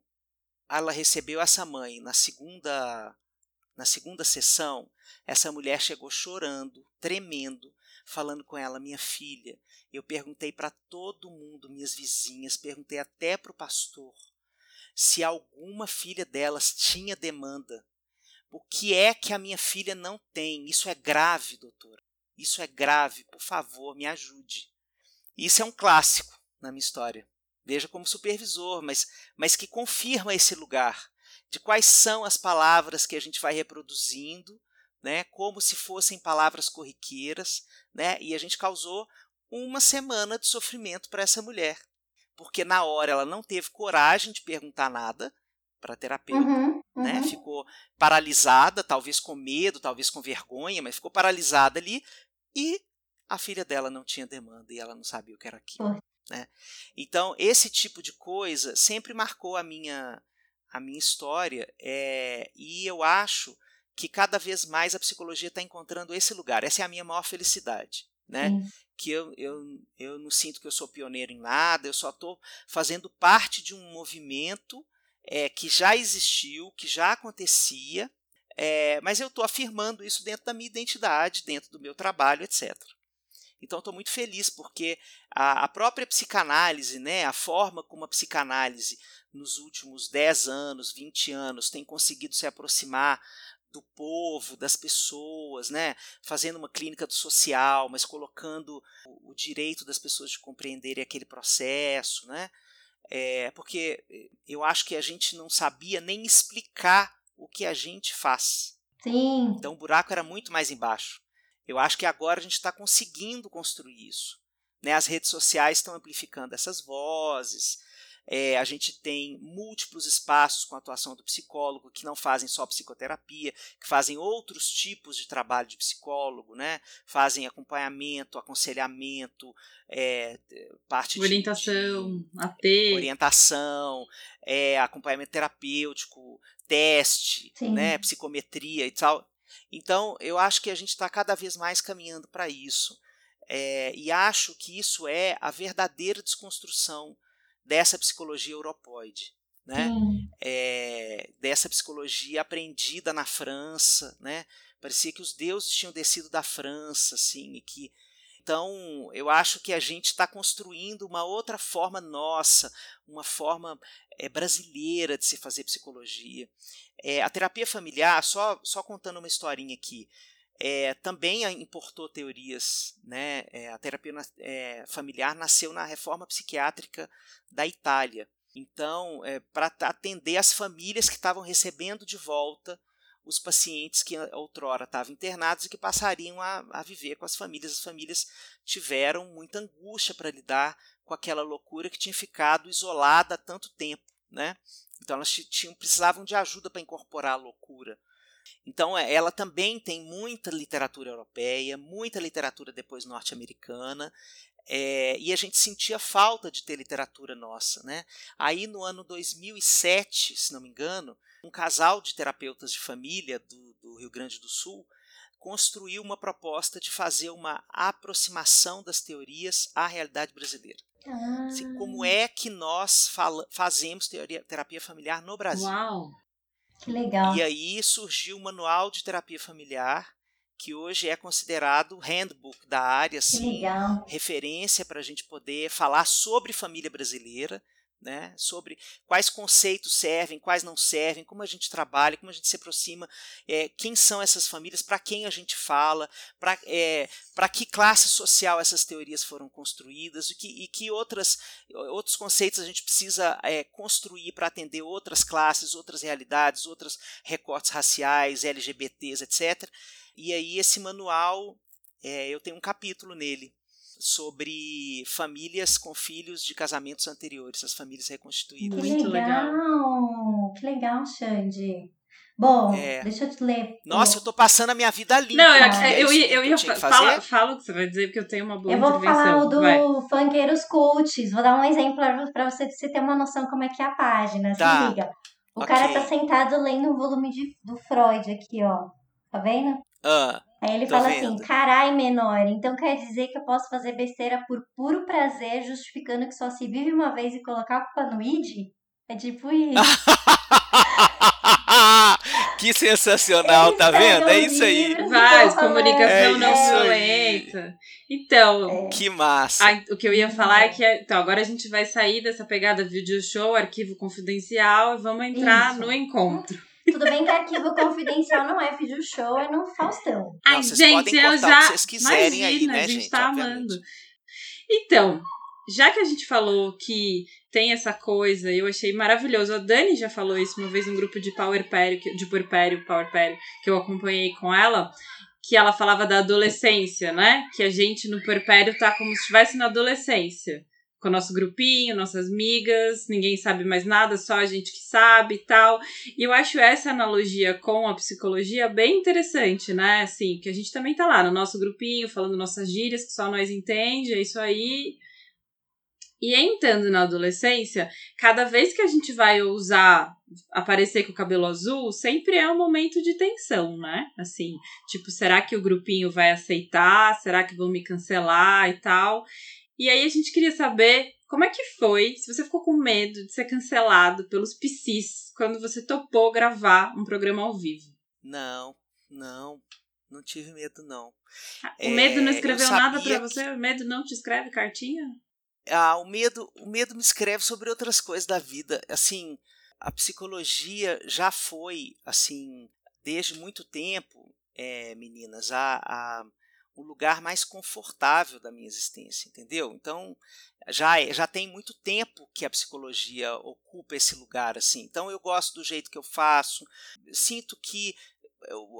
ela recebeu essa mãe na segunda na segunda sessão, essa mulher chegou chorando, tremendo, falando com ela: Minha filha, eu perguntei para todo mundo, minhas vizinhas, perguntei até para o pastor se alguma filha delas tinha demanda. O que é que a minha filha não tem? Isso é grave, doutora. Isso é grave. Por favor, me ajude. Isso é um clássico na minha história. Veja como supervisor, mas, mas que confirma esse lugar de quais são as palavras que a gente vai reproduzindo, né, como se fossem palavras corriqueiras, né, e a gente causou uma semana de sofrimento para essa mulher. Porque na hora ela não teve coragem de perguntar nada para a terapeuta, uhum, uhum. né? Ficou paralisada, talvez com medo, talvez com vergonha, mas ficou paralisada ali e a filha dela não tinha demanda e ela não sabia o que era aquilo. Uhum. Né? Então, esse tipo de coisa sempre marcou a minha, a minha história é, e eu acho que cada vez mais a psicologia está encontrando esse lugar. Essa é a minha maior felicidade né? Sim. Que eu, eu, eu não sinto que eu sou pioneiro em nada, eu só estou fazendo parte de um movimento é, que já existiu, que já acontecia, é, mas eu estou afirmando isso dentro da minha identidade, dentro do meu trabalho, etc. Então estou muito feliz porque a, a, própria psicanálise, né, a forma como a psicanálise nos últimos 10 anos, 20 anos tem conseguido se aproximar do povo, das pessoas, né? fazendo uma clínica do social, mas colocando o, o direito das pessoas de compreenderem aquele processo, né? É, porque eu acho que a gente não sabia nem explicar o que a gente faz. Sim. Então o buraco era muito mais embaixo. Eu acho que agora a gente está conseguindo construir isso. Né? As redes sociais estão amplificando essas vozes, é, a gente tem múltiplos espaços com a atuação do psicólogo que não fazem só psicoterapia, que fazem outros tipos de trabalho de psicólogo, né? Fazem acompanhamento, aconselhamento, é, parte orientação, de, AT. orientação, é, acompanhamento terapêutico, teste, né? Psicometria e tal. Então, eu acho que a gente está cada vez mais caminhando para isso. É, e acho que isso é a verdadeira desconstrução dessa psicologia europoide. Né? É, dessa psicologia aprendida na França, né? Parecia que os deuses tinham descido da França, assim, e que então eu acho que a gente está construindo uma outra forma nossa, uma forma é, brasileira de se fazer psicologia. É, a terapia familiar, só só contando uma historinha aqui, é, também importou teorias. Né? É, a terapia é, familiar nasceu na reforma psiquiátrica da Itália. Então, é, para atender as famílias que estavam recebendo de volta os pacientes que outrora estavam internados e que passariam a, a viver com as famílias. As famílias tiveram muita angústia para lidar com aquela loucura que tinha ficado isolada há tanto tempo. Né? Então, elas tinham, precisavam de ajuda para incorporar a loucura. Então, é, ela também tem muita literatura europeia, muita literatura depois norte-americana, é, e a gente sentia falta de ter literatura nossa. Né? Aí, no ano 2007, se não me engano, um casal de terapeutas de família do, do Rio Grande do Sul construiu uma proposta de fazer uma aproximação das teorias à realidade brasileira. Ah. Assim, como é que nós fala, fazemos teoria, terapia familiar no Brasil? Uau! Que legal. E aí surgiu o Manual de Terapia Familiar, que hoje é considerado handbook da área, assim, referência para a gente poder falar sobre família brasileira, né, sobre quais conceitos servem, quais não servem, como a gente trabalha, como a gente se aproxima, é, quem são essas famílias, para quem a gente fala, para é, que classe social essas teorias foram construídas e que, e que outras, outros conceitos a gente precisa é, construir para atender outras classes, outras realidades, outros recortes raciais, LGBTs, etc. E aí esse manual, é, eu tenho um capítulo nele sobre famílias com filhos de casamentos anteriores, as famílias reconstituídas. Que Muito legal. legal. Que legal, Xande. Bom, é. deixa eu te ler. Nossa, eu tô passando a minha vida limpa. Não, eu, é eu, ia, eu ia fala, fala o que você vai dizer, porque eu tenho uma boa Eu vou falar o do vai. Funkeiros Cults. Vou dar um exemplo para você, você ter uma noção como é que é a página. Tá. Se liga. O okay. cara tá sentado lendo um volume de, do Freud aqui, ó. Tá vendo? Ah. Aí ele fala assim, vendo. assim, carai menor, então quer dizer que eu posso fazer besteira por puro prazer, justificando que só se vive uma vez e colocar a culpa no id? É tipo isso. [LAUGHS] que sensacional, Eles tá vendo? É isso aí. Vai, comunicação é não violenta. Então, é. que massa. A, o que eu ia falar é que então, agora a gente vai sair dessa pegada video show, arquivo confidencial e vamos entrar isso. no encontro. Tudo bem que arquivo confidencial não é vídeo show, é no Faustão. Ai, não, gente, eu já. O vocês quiserem imagina, aí, né, a gente? gente tá amando. Então, já que a gente falou que tem essa coisa, eu achei maravilhoso. A Dani já falou isso uma vez num grupo de Power Pério, de Purpério, Power Pério, que eu acompanhei com ela, que ela falava da adolescência, né? Que a gente no Purpério tá como se estivesse na adolescência com o nosso grupinho, nossas migas, ninguém sabe mais nada, só a gente que sabe e tal. E eu acho essa analogia com a psicologia bem interessante, né? Assim, que a gente também tá lá no nosso grupinho, falando nossas gírias que só nós entende, é isso aí. E entrando na adolescência, cada vez que a gente vai usar aparecer com o cabelo azul, sempre é um momento de tensão, né? Assim, tipo, será que o grupinho vai aceitar? Será que vão me cancelar e tal? E aí a gente queria saber como é que foi, se você ficou com medo de ser cancelado pelos PCs quando você topou gravar um programa ao vivo. Não, não, não tive medo não. Ah, o medo não é, escreveu nada para você? O medo não te escreve cartinha? Ah, o medo, o medo me escreve sobre outras coisas da vida. Assim, a psicologia já foi, assim, desde muito tempo, é, meninas, a, a o lugar mais confortável da minha existência, entendeu? Então, já já tem muito tempo que a psicologia ocupa esse lugar assim. Então, eu gosto do jeito que eu faço. Sinto que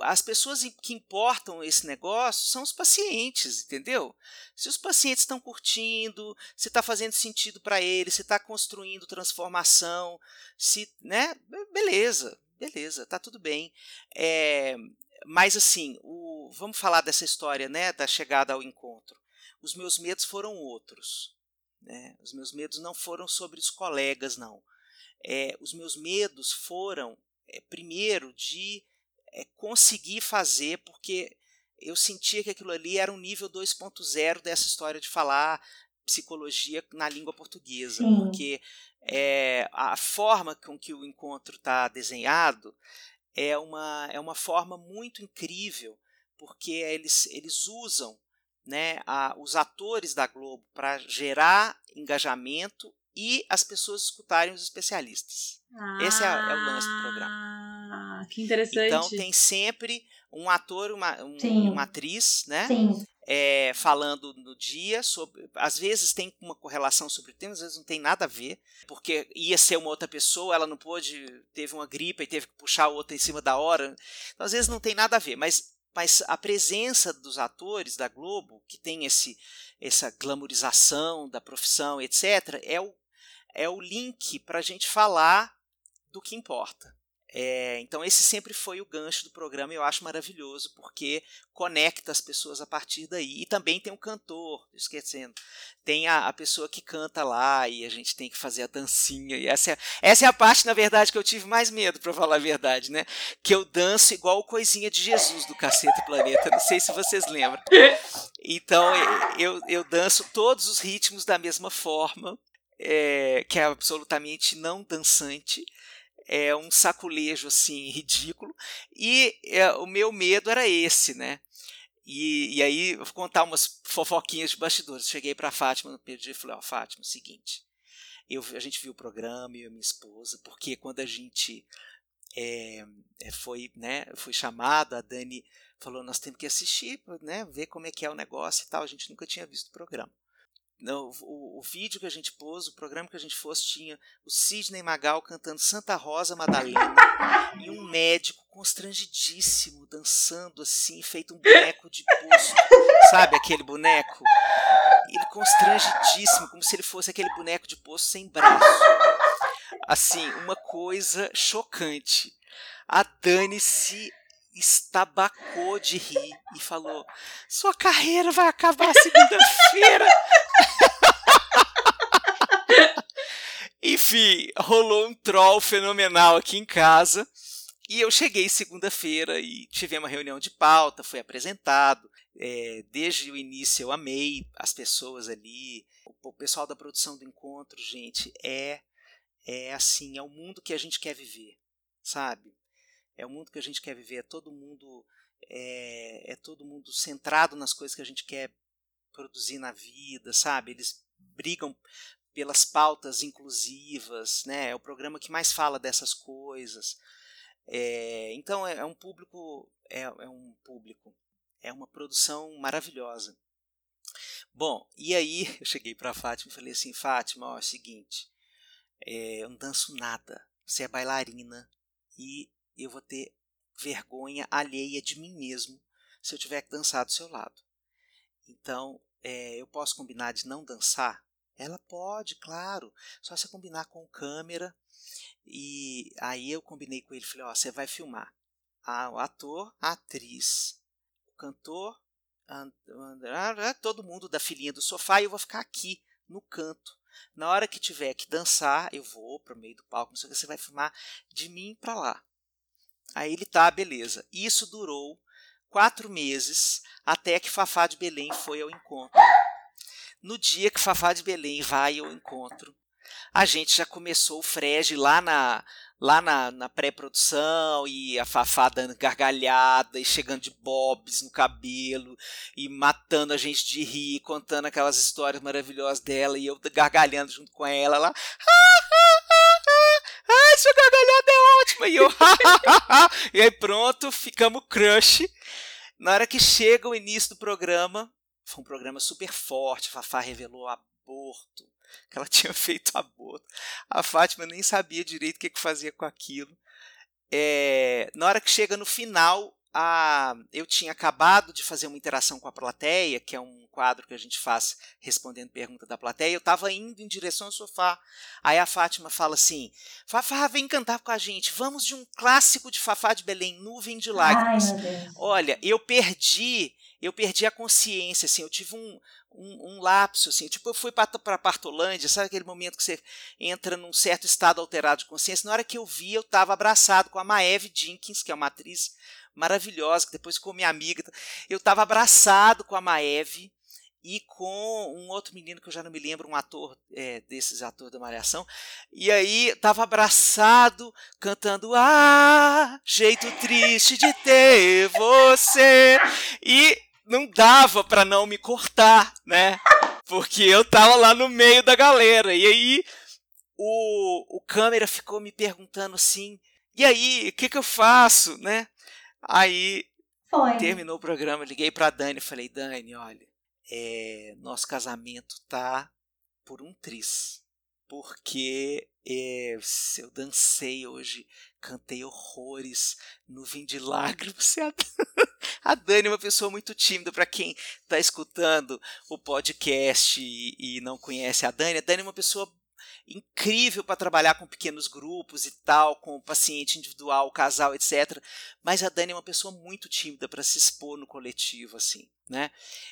as pessoas que importam esse negócio são os pacientes, entendeu? Se os pacientes estão curtindo, se está fazendo sentido para eles, se está construindo transformação, se, né? Beleza, beleza, tá tudo bem. É, mas assim, o, vamos falar dessa história, né, da chegada ao encontro. Os meus medos foram outros. Né? Os meus medos não foram sobre os colegas, não. É, os meus medos foram, é, primeiro, de é, conseguir fazer, porque eu sentia que aquilo ali era um nível 2.0 dessa história de falar psicologia na língua portuguesa, Sim. porque é, a forma com que o encontro está desenhado é uma, é uma forma muito incrível, porque eles, eles usam né, a, os atores da Globo para gerar engajamento e as pessoas escutarem os especialistas. Esse é, é, o lance do programa. Ah, que interessante. Então tem sempre um ator, uma, um, uma atriz, né? Sim. É, falando no dia sobre. Às vezes tem uma correlação sobre o tema, às vezes não tem nada a ver, porque ia ser uma outra pessoa, ela não pôde, teve uma gripe e teve que puxar outra em cima da hora. Então, às vezes não tem nada a ver, mas mas a presença dos atores da Globo, que tem esse, essa glamorização da profissão, etc., é o, é o link para a gente falar do que importa. É, então esse sempre foi o gancho do programa e eu acho maravilhoso porque conecta as pessoas a partir daí. E também tem um cantor, esquecendo, tem a, a, pessoa que canta lá e a gente tem que fazer a dancinha. E essa é, essa é a parte, na verdade, que eu tive mais medo, para falar a verdade, né? Que eu danço igual o Coisinha de Jesus do Caceta Planeta. Não sei se vocês lembram. Então eu, eu danço todos os ritmos da mesma forma, é, que é absolutamente não dançante é um saculejo assim [LAUGHS] ridículo e é, o meu medo era esse, né? E, e aí vou contar umas fofoquinhas de bastidores. Cheguei para Fátima no e falei: ó, oh, Fátima, é o seguinte, eu, a gente viu o programa eu e minha esposa, porque quando a gente é, foi, né, foi chamado, a Dani falou: nós temos que assistir, né, ver como é que é o negócio e tal. A gente nunca tinha visto o programa. O, o, vídeo que a gente pôs, o programa que a gente pôs, tinha o Sidney Magal cantando Santa Rosa Madalena e um médico constrangidíssimo dançando assim, feito um boneco de poço. Sabe aquele boneco? Ele constrangidíssimo, como se ele fosse aquele boneco de poço sem braço. Assim, uma coisa chocante. A Dani se estabacou de rir e falou: Sua carreira vai acabar segunda-feira. Enfim, rolou um troll fenomenal aqui em casa. E eu cheguei segunda-feira e tivemos uma reunião de pauta, foi apresentado. É, desde o início eu amei as pessoas ali. O, o pessoal da produção do encontro, gente, é, é assim, é o mundo que a gente quer viver, sabe? É o mundo que a gente quer viver, é todo mundo é, é todo mundo centrado nas coisas que a gente quer produzir na vida, sabe? Eles brigam pelas pautas inclusivas, né? É o programa que mais fala dessas coisas. É, então é, é, um público, é, é, um público, é uma produção maravilhosa. Bom, e aí [LAUGHS] eu cheguei para Fátima e falei assim, Fátima, ó, é o seguinte, é, eu não danço nada, você é bailarina e eu vou ter vergonha alheia de mim mesmo se eu tiver que dançar do seu lado. Então, é, eu posso combinar de não dançar? Ela pode, claro. Só você combinar com câmera. E aí eu combinei com ele, falei, ó, você vai filmar o ator, a atriz, o cantor, todo mundo da filhinha do sofá e eu vou ficar aqui no canto. Na hora que tiver que dançar, eu vou para o meio do palco, não sei o que, você vai filmar de mim para lá. Aí ele tá, beleza. Isso durou quatro meses até que Fafá de Belém foi ao encontro. No dia que Fafá de Belém vai ao encontro, a gente já começou o frege lá na lá na, na pré-produção e a Fafá dando gargalhada e chegando de bobs no cabelo e matando a gente de rir, contando aquelas histórias maravilhosas dela e eu gargalhando junto com ela lá. [LAUGHS] Ai, sua gargalhada é ótima! E eu, [LAUGHS] e aí pronto, ficamos crush. Na hora que chega o início do programa, foi um programa super forte, Fafá revelou aborto, [LAUGHS] que ela tinha feito aborto. A Fátima nem sabia direito o que, que fazia com aquilo. é, na hora que chega no final, a, eu tinha acabado de fazer uma interação com a plateia, que é um quadro que a gente faz respondendo pergunta da plateia. Eu estava indo em direção ao sofá. Aí a Fátima fala assim: Fafá, vem cantar com a gente. Vamos de um clássico de Fafá de Belém, Nuvem de Lágrimas. Ai, Olha, eu perdi, eu perdi a consciência, assim, eu tive um, um, um lapso, assim, tipo, eu fui para Partolândia, sabe aquele momento que você entra num certo estado alterado de consciência? Na hora que eu vi, eu estava abraçado com a Maeve Jenkins, que é uma atriz maravilhosa, que depois ficou minha amiga. Eu estava abraçado com a Maeve e com um outro menino que eu já não me lembro, um ator é, desses atores da Malhação. E aí estava abraçado, cantando Ah, jeito triste de ter você. E não dava para não me cortar, né? Porque eu tava lá no meio da galera. E aí o, o câmera ficou me perguntando assim: e aí, o que, que eu faço, né? Aí Foi. terminou o programa, liguei pra Dani e falei: Dani, olha, é, nosso casamento tá por um tris. Porque é, eu dancei hoje, cantei horrores, nuvem de lágrimas. [LAUGHS] A Dani é uma pessoa muito tímida. Para quem está escutando o podcast e, e, não conhece a Dani, a Dani é uma pessoa incrível para trabalhar com pequenos grupos e tal, com paciente individual, casal, etc. Mas a Dani é uma pessoa muito tímida para se expor no coletivo, assim, né?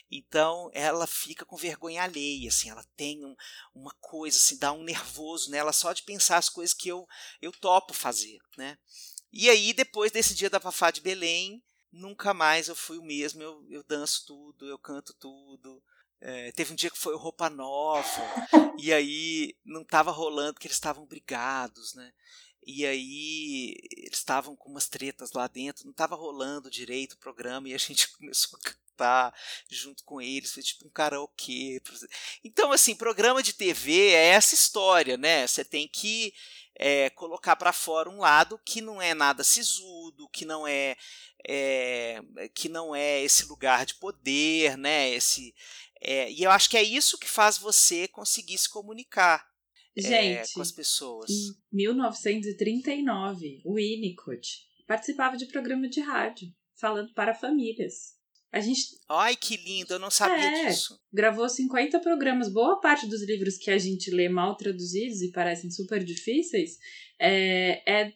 Então ela fica com vergonha alheia, assim, ela tem um, uma coisa, assim, dá um nervoso nela só de pensar as coisas que eu, eu topo fazer, né? E aí, depois desse dia da Fafá de Belém, nunca mais eu fui o mesmo, eu, eu danço tudo, eu canto tudo, é, teve um dia que foi roupa nova, e aí não estava rolando porque eles estavam brigados, né? E aí eles estavam com umas tretas lá dentro, não estava rolando direito o programa e a [LAUGHS] gente começou a cantar junto com eles, foi tipo um karaokê. Então, assim, programa de TV é essa história, né? Você tem que é, colocar para fora um lado que não é nada sisudo, que não é, é, que não é esse lugar de poder, né? Esse, é, e eu acho que é isso que faz você conseguir se comunicar Gente, é, com as pessoas. Em 1939, o Winnicott participava de programa de rádio, falando para famílias. A gente. Ai, que lindo, eu não sabia é, disso. Gravou 50 programas. Boa parte dos livros que a gente lê mal traduzidos e parecem super difíceis é, é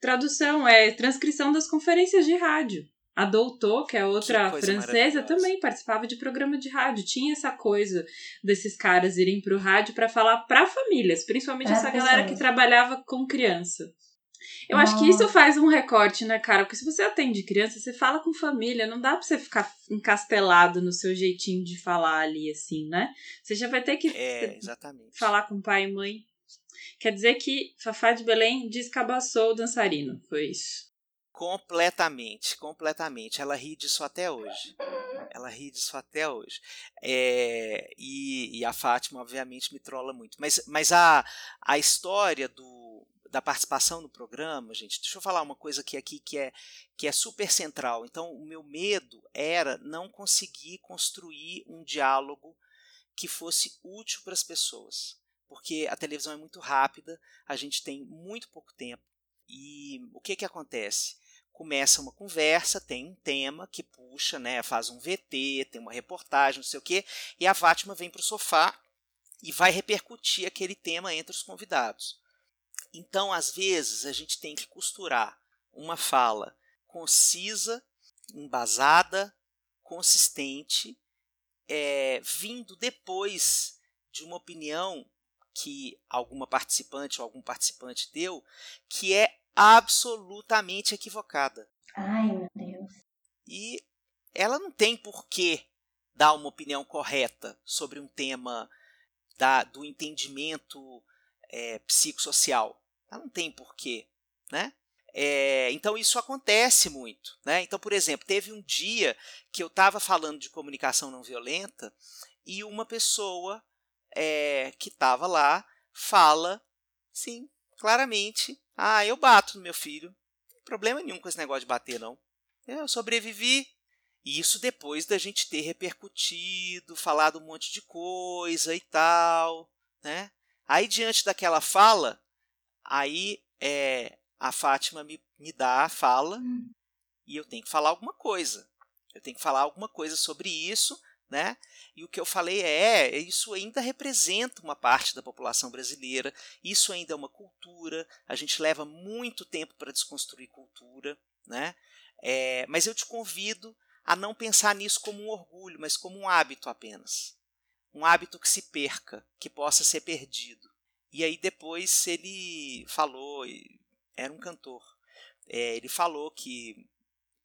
tradução, é transcrição das conferências de rádio. A Doutor, que é outra que francesa, também participava de programa de rádio. Tinha essa coisa desses caras irem pro rádio para falar para famílias, principalmente essa galera que trabalhava com criança. Eu Nossa. acho que isso faz um recorte, né, cara? Porque se você atende criança, você fala com família, não dá pra você ficar encastelado no seu jeitinho de falar ali, assim, né? Você já vai ter que é, falar com pai e mãe. Quer dizer que Fafá de Belém descabaçou o dançarino, foi isso. Completamente, completamente. Ela ri disso até hoje. Ela ri disso até hoje. É, e, e, a Fátima, obviamente, me trola muito. Mas, mas a, a história do, da participação no programa, gente, deixa eu falar uma coisa aqui, aqui que, é, que é super central. Então, o meu medo era não conseguir construir um diálogo que fosse útil para as pessoas. Porque a televisão é muito rápida, a gente tem muito pouco tempo. E o que, que acontece? começa uma conversa, tem um tema que puxa, né, faz um VT, tem uma reportagem, não sei o quê, e a Fátima vem para o sofá e vai repercutir aquele tema entre os convidados. Então, às vezes, a gente tem que costurar uma fala concisa, embasada, consistente, é, vindo depois de uma opinião que alguma participante ou algum participante deu, que é absolutamente equivocada. Ai, meu Deus. E ela não tem por que dar uma opinião correta sobre um tema da, do entendimento é, psicossocial. Ela não tem porquê, né? É, então isso acontece muito, né? Então, por exemplo, teve um dia que eu estava falando de comunicação não violenta e uma pessoa é, que estava lá fala, sim, claramente, ah, eu bato no meu filho. Não tem problema nenhum com esse negócio de bater, não. Eu sobrevivi. E isso depois da gente ter repercutido, falado um monte de coisa e tal, né? Aí diante daquela fala, aí é, a Fátima me, me dá a fala Hum. e eu tenho que falar alguma coisa. Eu tenho que falar alguma coisa sobre isso, né? E o que eu falei é, isso ainda representa uma parte da população brasileira, isso ainda é uma cultura, a gente leva muito tempo para desconstruir cultura, né? É, mas eu te convido a não pensar nisso como um orgulho, mas como um hábito apenas. Um hábito que se perca, que possa ser perdido. E aí depois ele falou, era um cantor, é, ele falou que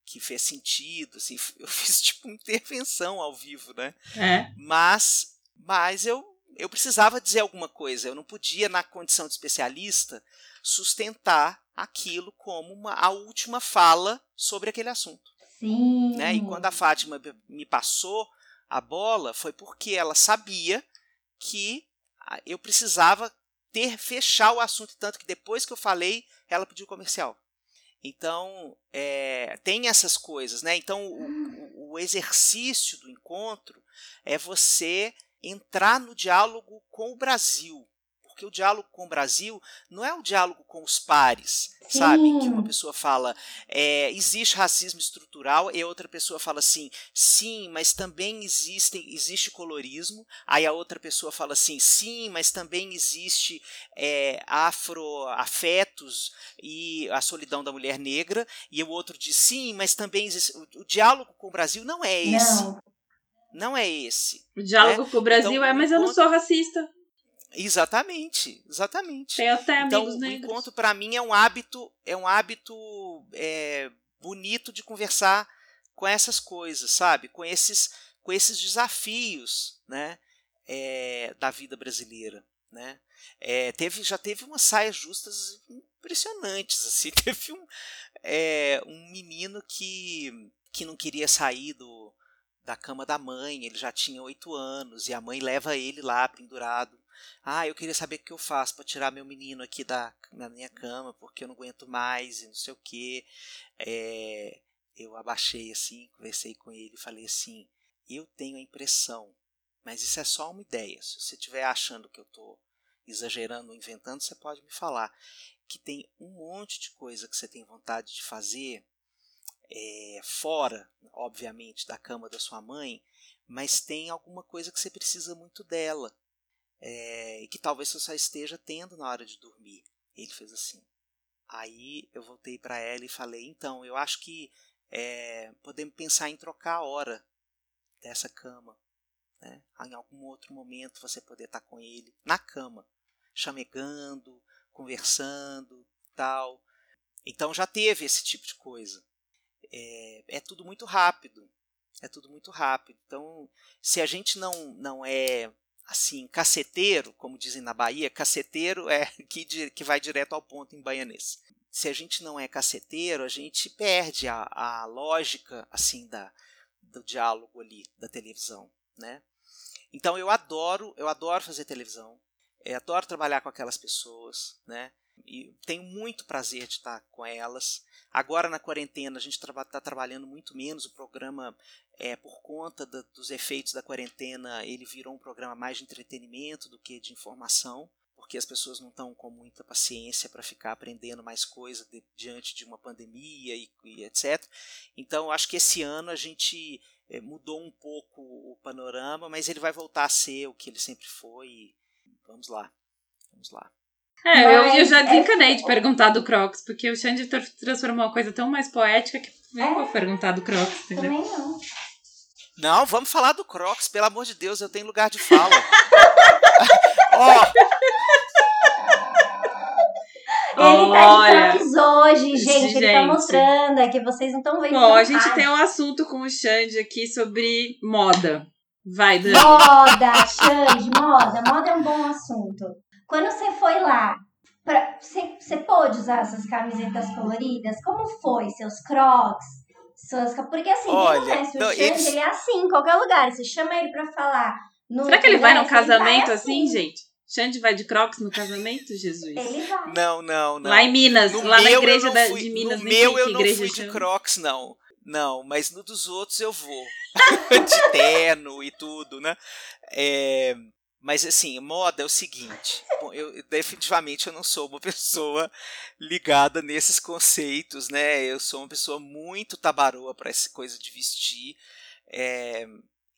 que fez sentido, assim, [LAUGHS] eu fiz tipo uma intervenção ao vivo, né? É. Mas, mas eu, eu precisava dizer alguma coisa, eu não podia, na condição de especialista, sustentar aquilo como uma, a última fala sobre aquele assunto. Sim. Né? E quando a Fátima me passou a bola, foi porque ela sabia que eu precisava ter fechar o assunto, tanto que depois que eu falei, ela pediu comercial. Então, é, tem essas coisas, né? Então, o, o, exercício do encontro é você entrar no diálogo com o Brasil. Porque o diálogo com o Brasil não é o diálogo com os pares, Sim. sabe? Que uma pessoa fala, é, existe racismo estrutural, e outra pessoa fala assim, sim, mas também existe, existe colorismo. Aí a outra pessoa fala assim, sim, mas também existe é, afroafetos e a solidão da mulher negra. E o outro diz, sim, mas também existe. O, o diálogo com o Brasil não é esse. Não. Não é esse. O diálogo né? com o Brasil Então, é, mas eu não sou racista. Exatamente, exatamente. Tenho até Então, amigos o negros. encontro para mim é um hábito, é um hábito é, bonito de conversar com essas coisas, sabe? Com esses, com esses desafios, né? é, da vida brasileira, né? É, teve, já teve umas saias justas impressionantes, assim. [LAUGHS] Teve um, é, um menino que, que não queria sair do, da cama da mãe, ele já tinha oito anos e a mãe leva ele lá pendurado ah, eu queria saber o que eu faço para tirar meu menino aqui da, da minha cama, porque eu não aguento mais e não sei o que. É, eu abaixei assim, conversei com ele e falei assim: eu tenho a impressão, mas isso é só uma ideia. Se você estiver achando que eu estou exagerando ou inventando, você pode me falar. Que tem um monte de coisa que você tem vontade de fazer é, fora, obviamente, da cama da sua mãe, mas tem alguma coisa que você precisa muito dela é, e que talvez você só esteja tendo na hora de dormir. Ele fez assim. Aí eu voltei para ela e falei: então, eu acho que é, podemos pensar em trocar a hora dessa cama. Né? Em algum outro momento você poder estar com ele na cama, chamegando, conversando, tal. Então já teve esse tipo de coisa. É, é tudo muito rápido. É tudo muito rápido. Então, se a gente não, não é assim, caceteiro, como dizem na Bahia, caceteiro é [LAUGHS] que, que vai direto ao ponto em baianês. Se a gente não é caceteiro, a gente perde a, a lógica assim da, do diálogo ali da televisão, né? Então eu adoro, eu adoro fazer televisão, eu adoro trabalhar com aquelas pessoas, né? E tenho muito prazer de estar com elas. Agora na quarentena a gente está trabalhando muito menos o programa é, por conta da- dos efeitos da quarentena, ele virou um programa mais de entretenimento do que de informação, porque as pessoas não estão com muita paciência para ficar aprendendo mais coisa de- diante de uma pandemia e, e etc. Então, acho que esse ano a gente é, mudou um pouco o panorama, mas ele vai voltar a ser o que ele sempre foi. Vamos lá, vamos lá. É, eu, eu Mas já é- desencanei de perguntar do Crocs, porque o Xande tra- transformou uma coisa tão mais poética que nem É. vou perguntar do Crocs, entendeu? Também não. Não, vamos falar do Crocs, pelo amor de Deus, eu tenho lugar de fala. [LAUGHS] Ó, Ele tá Olha, de Crocs hoje, gente. Ele tá gente. mostrando. É que vocês não estão vendo. Bom, a gente tem um assunto com o Xande aqui sobre moda. Vai, Dani. Moda, Xande, moda. Moda é um bom assunto. Quando você foi lá, pra, você, você pôde usar essas camisetas coloridas? Como foi? Seus crocs? Suas, porque assim, quem Olha, conhece o não, Xande, eles- ele é assim, em qualquer lugar. Você chama ele pra falar. no Será que ele vai num ele casamento vai assim, gente? Xande vai de Crocs no casamento, Jesus? Ele vai. não, não, não. Lá em Minas, No lá na meu eu igreja não da- fui- de Minas, No meu que eu não fui de chama. Crocs, não. Não, mas no dos outros eu vou. [LAUGHS] de terno e tudo, né? É, Mas assim, moda é o seguinte, bom, eu definitivamente eu não sou uma [LAUGHS] pessoa ligada nesses conceitos, né? Eu sou uma pessoa muito tabaroa para essa coisa de vestir. É,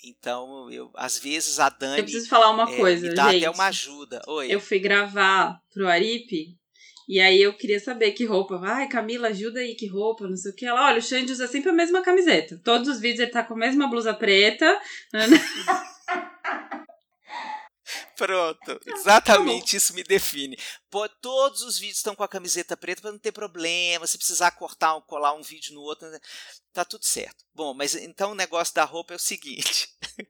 então, eu, às vezes a Dani. Eu preciso falar uma é, coisa, me dá gente. até uma ajuda. Oi. Eu fui gravar pro Aripe e aí eu queria saber que roupa. Ai, Camila, ajuda aí, que roupa, não sei o que. Ela, olha, o Xande usa sempre a mesma camiseta. Todos os vídeos ele tá com a mesma blusa preta. [LAUGHS] Né? Pronto, exatamente isso me define. Pô, todos os vídeos estão com a camiseta preta para não ter problema. Se precisar cortar ou colar um vídeo no outro, tá tudo certo. Bom, mas então o negócio da roupa é o seguinte: [LAUGHS]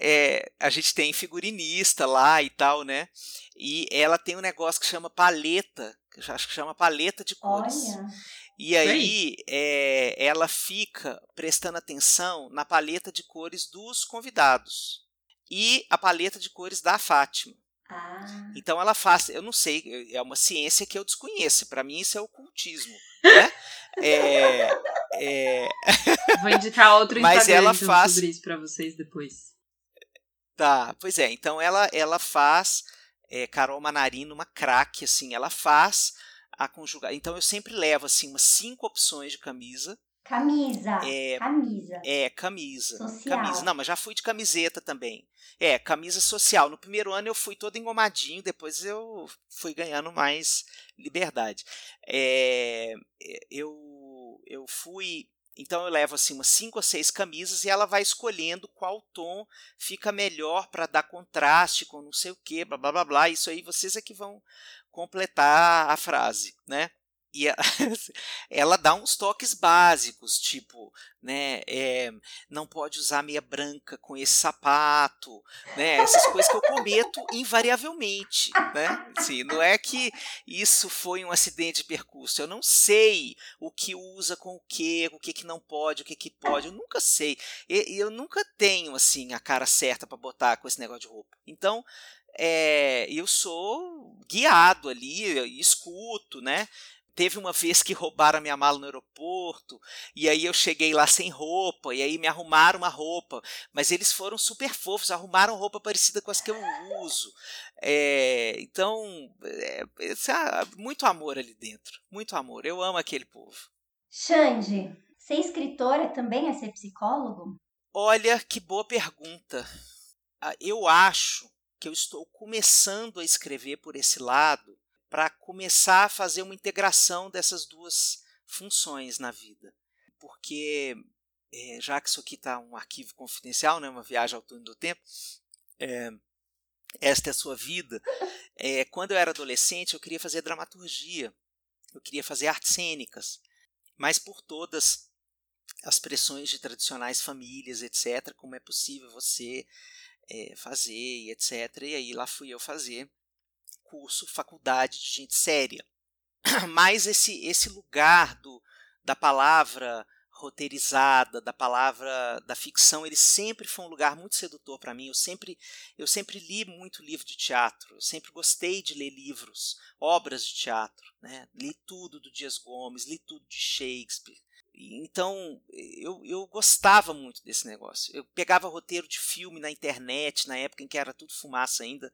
é, a gente tem figurinista lá e tal, né? E ela tem um negócio que chama paleta, que acho que chama paleta de cores. Olha. E aí é, ela fica prestando atenção na paleta de cores dos convidados e a paleta de cores da Fátima. Ah. Então ela faz, eu não sei, é uma ciência que eu desconheço. Para mim isso é ocultismo, né? É, é... [LAUGHS] Vou indicar outro Mas Instagram ela então, faz- sobre isso pra vocês depois. Tá, pois é. Então ela ela faz é, Carol Manarino, uma craque assim, ela faz a conjugar. Então eu sempre levo assim umas cinco opções de camisa. Camisa. É, Camisa. É, camisa. Social. Camisa. Não, mas já fui de camiseta também. É, camisa social. No primeiro ano eu fui todo engomadinho, depois eu fui ganhando mais liberdade. É, eu, eu fui. Então eu levo assim umas cinco ou seis camisas e ela vai escolhendo qual tom fica melhor para dar contraste com não sei o que, blá blá blá blá. Isso aí vocês é que vão completar a frase, né? E a- [LAUGHS] ela dá uns toques básicos, tipo, né, é, não pode usar meia branca com esse sapato, né, essas coisas que eu cometo invariavelmente, né, assim, não é que isso foi um acidente de percurso, eu não sei o que usa com o que, o que que não pode, o que que pode, eu nunca sei, e, eu nunca tenho, assim, a cara certa para botar com esse negócio de roupa, então, é, eu sou guiado ali, escuto, né, Teve uma vez que roubaram a minha mala no aeroporto, e aí eu cheguei lá sem roupa, e aí me arrumaram uma roupa. Mas eles foram super fofos, arrumaram roupa parecida com as que eu uso. É, então, é, é, muito amor ali dentro. Muito amor. Eu amo aquele povo. Xande, ser escritora também é ser psicólogo? Olha que boa pergunta. Ah, Eu acho que eu estou começando a escrever por esse lado para começar a fazer uma integração dessas duas funções na vida. Porque, é, já que isso aqui está um arquivo confidencial, né, uma viagem ao túnel do tempo, é, esta é a sua vida. É, quando eu era adolescente, eu queria fazer dramaturgia, eu queria fazer artes cênicas, mas por todas as pressões de tradicionais famílias, etc., como é possível você é, fazer, etc. E aí lá fui eu fazer curso, faculdade de gente séria. [CLEARS THROAT] Mas esse, esse lugar do, da palavra roteirizada, da palavra da ficção, ele sempre foi um lugar muito sedutor para mim. Eu sempre, eu sempre li muito livro de teatro, eu sempre gostei de ler livros, obras de teatro. Né? Li tudo do Dias Gomes, li tudo de Shakespeare. Então, eu, eu gostava muito desse negócio. Eu pegava roteiro de filme na internet, na época em que era tudo fumaça ainda,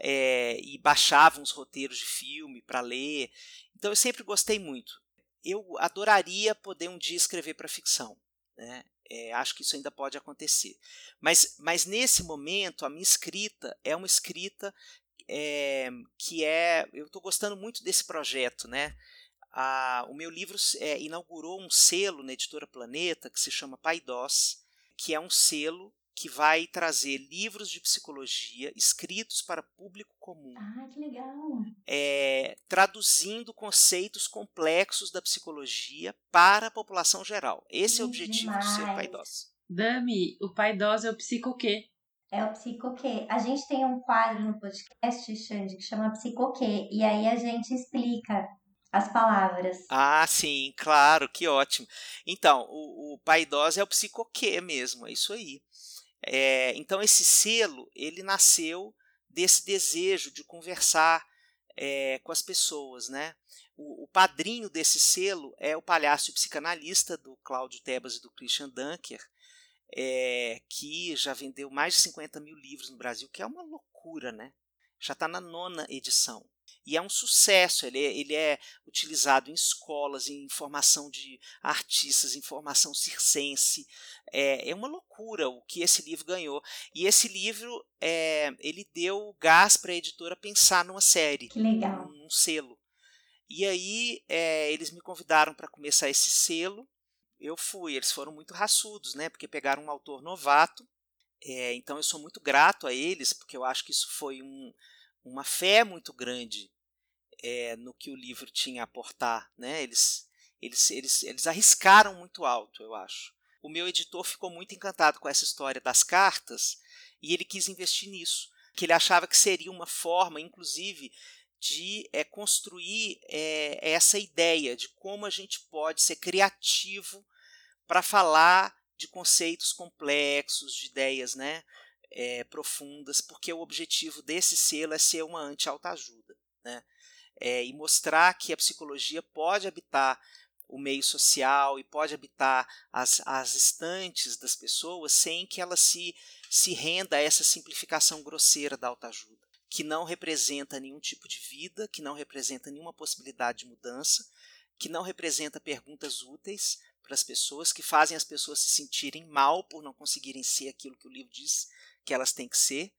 é, e baixava uns roteiros de filme para ler. Então, eu sempre gostei muito. Eu adoraria poder um dia escrever para ficção. Né? É, acho que isso ainda pode acontecer. Mas, mas nesse momento, a minha escrita é uma escrita é, que é. Eu estou gostando muito desse projeto, né? O meu livro é, inaugurou um selo na editora Planeta que se chama Paidós, que é um selo que vai trazer livros de psicologia escritos para público comum, Ah, que legal. é, traduzindo conceitos complexos da psicologia para a população geral. Esse é o Que objetivo do selo demais. Paidós. Dami, o pai idoso é o psicoquê. É o Psicoquê. A gente tem um quadro no podcast, Xande, que chama Psicoquê. E aí a gente explica as palavras. Ah, sim, claro, que ótimo. Então, o, o Paidós é o psicoquê mesmo, é isso aí. É, então, esse selo, ele nasceu desse desejo de conversar é, com as pessoas, né? O, o padrinho desse selo é o palhaço psicanalista do Cláudio Tebas e do Christian Dunker, é, que já vendeu mais de 50 mil livros no Brasil, que é uma loucura né? Já está na nona edição. E é um sucesso, ele é, ele é utilizado em escolas, em formação de artistas, em formação circense. É, é uma loucura o que esse livro ganhou. E esse livro, é, ele deu gás para a editora pensar numa série, que legal. num selo. E aí é, eles me convidaram para começar esse selo. Eu fui, eles foram muito raçudos, né? Porque pegaram um autor novato. É, então eu sou muito grato a eles, porque eu acho que isso foi um, uma fé muito grande é, no que o livro tinha a aportar. Né? Eles, eles, eles, eles arriscaram muito alto, eu acho. O meu editor ficou muito encantado com essa história das cartas e ele quis investir nisso, que ele achava que seria uma forma, inclusive, de é, construir é, essa ideia de como a gente pode ser criativo para falar de conceitos complexos, de ideias, né? É, profundas, porque o objetivo desse selo é ser uma anti-autoajuda. Né? É, e mostrar que a psicologia pode habitar o meio social e pode habitar as, as estantes das pessoas sem que ela se, se renda a essa simplificação grosseira da autoajuda, que não representa nenhum tipo de vida, que não representa nenhuma possibilidade de mudança, que não representa perguntas úteis para as pessoas, que fazem as pessoas se sentirem mal por não conseguirem ser aquilo que o livro diz que elas têm que ser.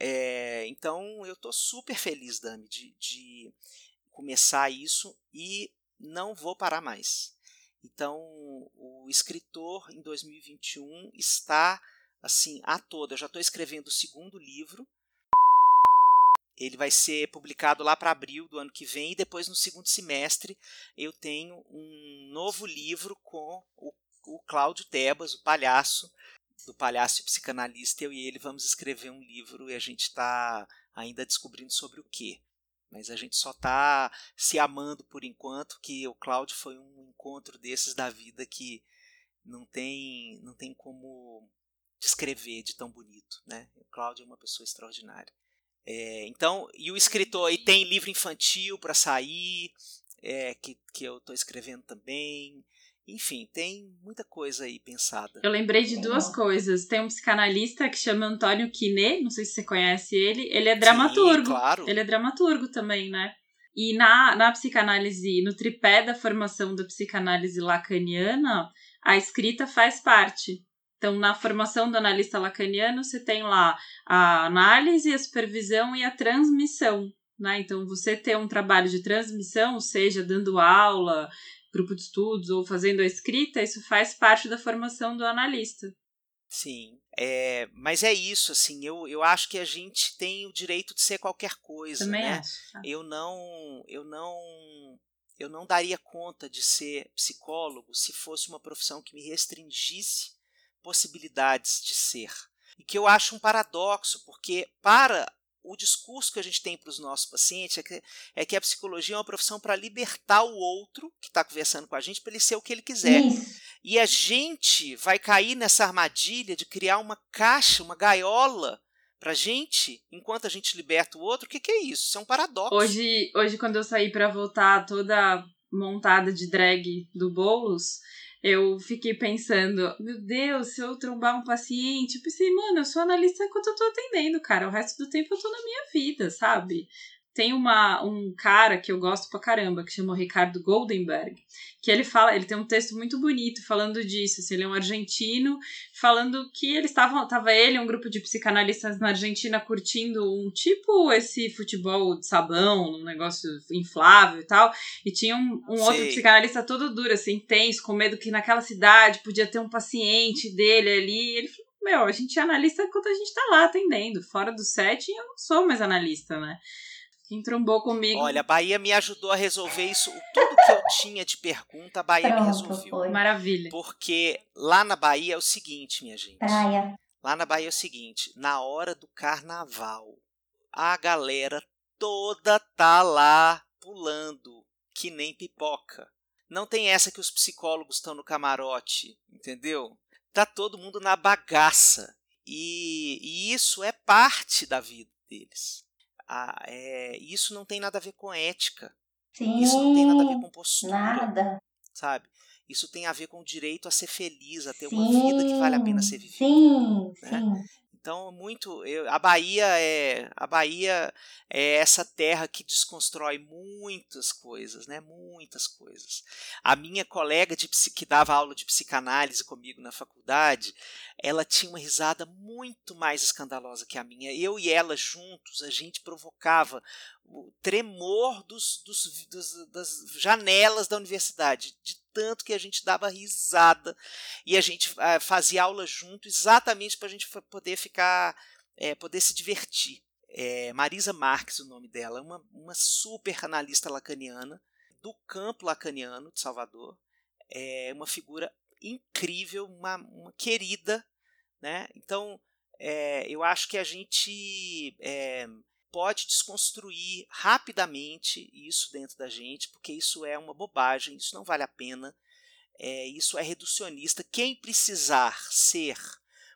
É, então eu estou super feliz, Dami, de, de começar isso e não vou parar mais. Então o escritor em 2021 está assim a toda. Eu já estou escrevendo o segundo livro. Ele vai ser publicado lá para abril do ano que vem e depois no segundo semestre eu tenho um novo livro com o, o Cláudio Tebas, o palhaço, do palhaço psicanalista, eu e ele vamos escrever um livro e a gente está ainda descobrindo sobre o que. Mas a gente só está se amando por enquanto, que o Cláudio foi um encontro desses da vida que não tem, não tem como descrever de tão bonito. Né? O Cláudio é uma pessoa extraordinária. É, então, e o escritor, e tem livro infantil para sair, é, que, que eu estou escrevendo também. Enfim, tem muita coisa aí pensada. Eu lembrei de duas coisas. Tem um psicanalista que chama Antônio Quinet, não sei se você conhece ele. Ele é dramaturgo. Sim, claro. Ele é dramaturgo também, né? E na, na psicanálise, no tripé da formação da psicanálise lacaniana, a escrita faz parte. Então, na formação do analista lacaniano, você tem lá a análise, a supervisão e a transmissão. Né? Então, você ter um trabalho de transmissão, seja dando aula, grupo de estudos ou fazendo a escrita, isso faz parte da formação do analista. Sim, é, mas é isso, assim, eu, eu acho que a gente tem o direito de ser qualquer coisa, Também né? Acho. Tá. Eu não, eu não, eu não daria conta de ser psicólogo se fosse uma profissão que me restringisse possibilidades de ser. E que eu acho um paradoxo, porque para o discurso que a gente tem para os nossos pacientes é que, é que a psicologia é uma profissão para libertar o outro que está conversando com a gente para ele ser o que ele quiser. Isso. E a gente vai cair nessa armadilha de criar uma caixa, uma gaiola para gente, enquanto a gente liberta o outro. O que, que é isso? Isso é um paradoxo. Hoje, hoje quando eu saí para voltar toda montada de drag do Boulos, eu fiquei pensando, meu Deus, se eu trombar um paciente, eu pensei, mano, eu sou analista enquanto eu tô atendendo, cara. O resto do tempo eu tô na minha vida, sabe? Tem uma, um cara que eu gosto pra caramba, que chama Ricardo Goldenberg, que ele fala, ele tem um texto muito bonito falando disso, assim, ele é um argentino, falando que eles estavam, tava ele um grupo de psicanalistas na Argentina curtindo um tipo esse futebol de sabão, um negócio inflável e tal, e tinha um, um outro psicanalista todo duro, assim, tenso, com medo que naquela cidade podia ter um paciente dele ali, ele falou, meu, a gente é analista enquanto a gente tá lá atendendo, fora do set eu não sou mais analista, né? Quem trombou comigo. Olha, a Bahia me ajudou a resolver isso. Tudo que eu tinha de pergunta, a Bahia Pronto, me resolveu. foi. Maravilha. Porque lá na Bahia é o seguinte, minha gente. Praia. Lá na Bahia é o seguinte: na hora do carnaval, a galera toda tá lá pulando, que nem pipoca. Não tem essa que os psicólogos estão no camarote, entendeu? Tá todo mundo na bagaça. E, e isso é parte da vida deles. Ah, é, isso não tem nada a ver com ética. Sim. Isso não tem nada a ver com postura. Nada. Sabe? Isso tem a ver com o direito a ser feliz, a ter sim, uma vida que vale a pena ser vivida. Sim, né? sim. Então, muito. Eu, a Bahia é a Bahia é essa terra que desconstrói muitas coisas, né? Muitas coisas. A minha colega de, que dava aula de psicanálise comigo na faculdade, ela tinha uma risada muito mais escandalosa que a minha. Eu e ela juntos, a gente provocava o tremor dos, dos, dos, das janelas da universidade, de tanto que a gente dava risada e a gente uh, fazia aula junto exatamente para a gente poder ficar, é, poder se divertir. É, Marisa Marques, o nome dela, uma, uma super analista lacaniana do campo lacaniano de Salvador, é uma figura incrível, uma, uma querida, né? Então, é, eu acho que a gente é, pode desconstruir rapidamente isso dentro da gente, porque isso é uma bobagem, isso não vale a pena, é, isso é reducionista. Quem precisar ser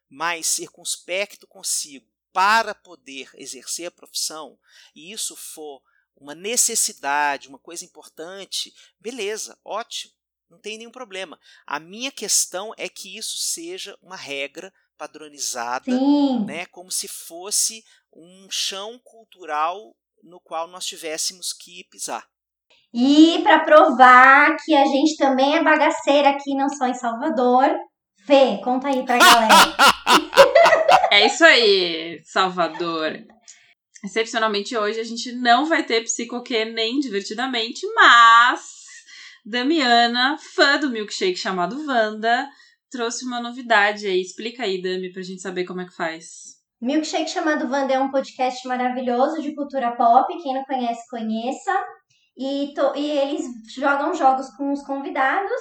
mais circunspecto consigo para poder exercer a profissão, e isso for uma necessidade, uma coisa importante, beleza, ótimo, não tem nenhum problema. A minha questão é que isso seja uma regra padronizada, Sim. né, como se fosse um chão cultural no qual nós tivéssemos que pisar. E para provar que a gente também é bagaceira aqui, não só em Salvador, Fê, conta aí pra galera. [LAUGHS] é isso aí, Salvador. Excepcionalmente hoje a gente não vai ter psicoquê nem divertidamente, mas Damiana, fã do milkshake chamado Wanda, trouxe uma novidade aí. Explica aí, Dami, pra gente saber como é que faz. Milkshake chamado Wanda é um podcast maravilhoso de cultura pop. Quem não conhece, conheça. E, to, e eles jogam jogos com os convidados.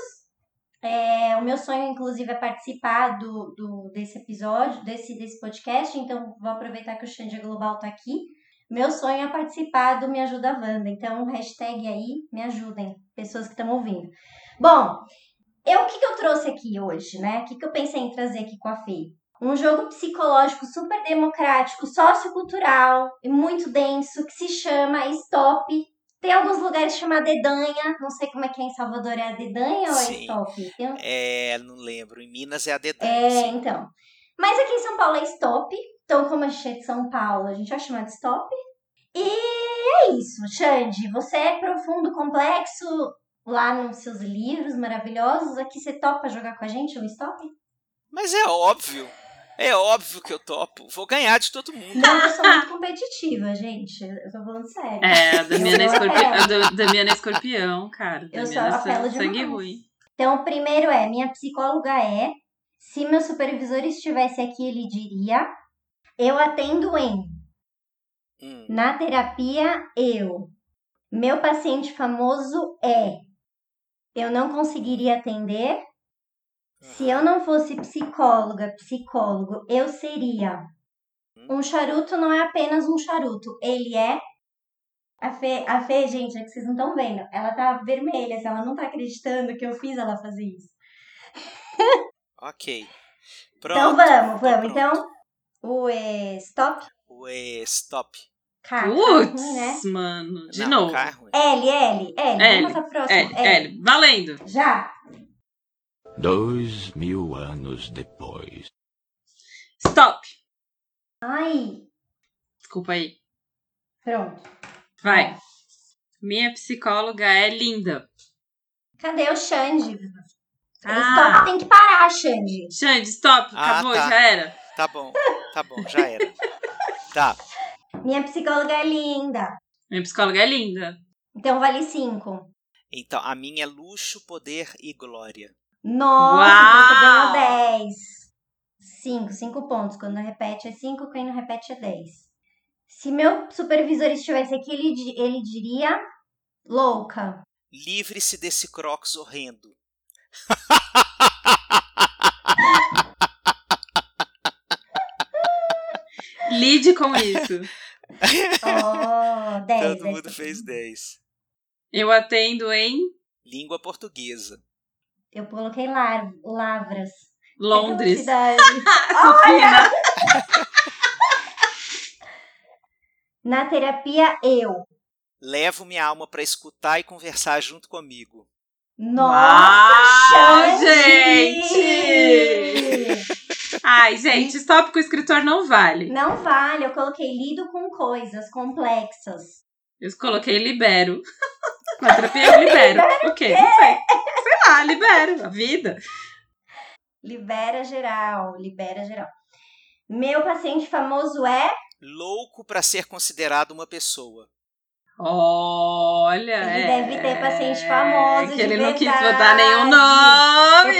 É, o meu sonho, inclusive, é participar do, do, desse episódio, desse, desse podcast. Então, vou aproveitar que o Xande Global tá aqui. Meu sonho é participar do Me Ajuda Wanda. Então, hashtag aí, me ajudem, pessoas que estão ouvindo. Bom, eu, o que, que eu trouxe aqui hoje, né? O que, que eu pensei em trazer aqui com a Fê? Um jogo psicológico super democrático, sociocultural e muito denso que se chama Stop. Tem alguns lugares chamado Dedanha, não sei como é que é em Salvador, é a Dedanha ou é Stop? Tem... É, não lembro. Em Minas é a Dedanha. É, sim. então. Mas aqui em São Paulo é Stop. Então, como a gente é de São Paulo, a gente vai chamar de Stop. E é isso, Xande. Você é profundo, complexo lá nos seus livros maravilhosos. Aqui você topa jogar com a gente um Stop? Mas é óbvio. É óbvio que eu topo. Vou ganhar de todo mundo. Não, eu sou muito competitiva, gente. Eu tô falando sério. É, a Damiana é, Eu escorpi... a Damiana é escorpião, cara. Eu Damiana é apelo sangue, sangue demais. ruim. Então, o primeiro é: minha psicóloga é. Se meu supervisor estivesse aqui, ele diria. Eu atendo em. Hum. Na terapia, eu. Meu paciente famoso é. Eu não conseguiria atender. Se eu não fosse psicóloga, psicólogo, eu seria. Um charuto não é apenas um charuto, ele é. A Fê, a Fê, gente, é que vocês não estão vendo. Ela tá vermelha, se ela não tá acreditando que eu fiz ela fazer isso. [LAUGHS] Ok. então Pronto. vamos, tô vamos. pronto. Então, o stop. Ué, stop. K, ruim, Putz, né? mano. De Não, novo. K é ruim. L, L, L. L, Vamos pra próxima. É, é, valendo. Já. Dois mil anos depois. Stop. Ai, Desculpa aí. pronto. Vai. Minha psicóloga é linda. Cadê o Xande? Ah. Stop tem que parar, Xande. Xande, stop. Ah, Acabou, tá. já era. Tá bom, tá bom, já era. [LAUGHS] Tá. Minha psicóloga é linda. Minha psicóloga é linda. Então vale cinco. Então, a minha é luxo, poder e glória. Nossa, Uau! você ganhou 10. 5, 5 pontos. Quando repete é 5, quem não repete é 10. Se meu supervisor estivesse aqui, ele, ele diria louca. Livre-se desse crocs horrendo. [LAUGHS] Lide com isso. [LAUGHS] Oh, 10. Todo 10. mundo fez 10. Eu atendo em Língua portuguesa. Eu coloquei lar, lavras. Londres. Supina. [LAUGHS] [LAUGHS] Na terapia, eu. Levo minha alma para escutar e conversar junto comigo. Nossa, gente! Ai, [LAUGHS] gente, stop com o escritor não vale. Não vale, eu coloquei lido com coisas complexas. Eu coloquei libero. [LAUGHS] Na terapia eu libero. O quê? Não sei. Sei lá, libero. A vida. Libera geral, libera geral. Meu paciente famoso é. Louco para ser considerado uma pessoa. Olha, Ele é, deve ter paciente famoso. Que de ele não quis verdade. botar nenhum nome.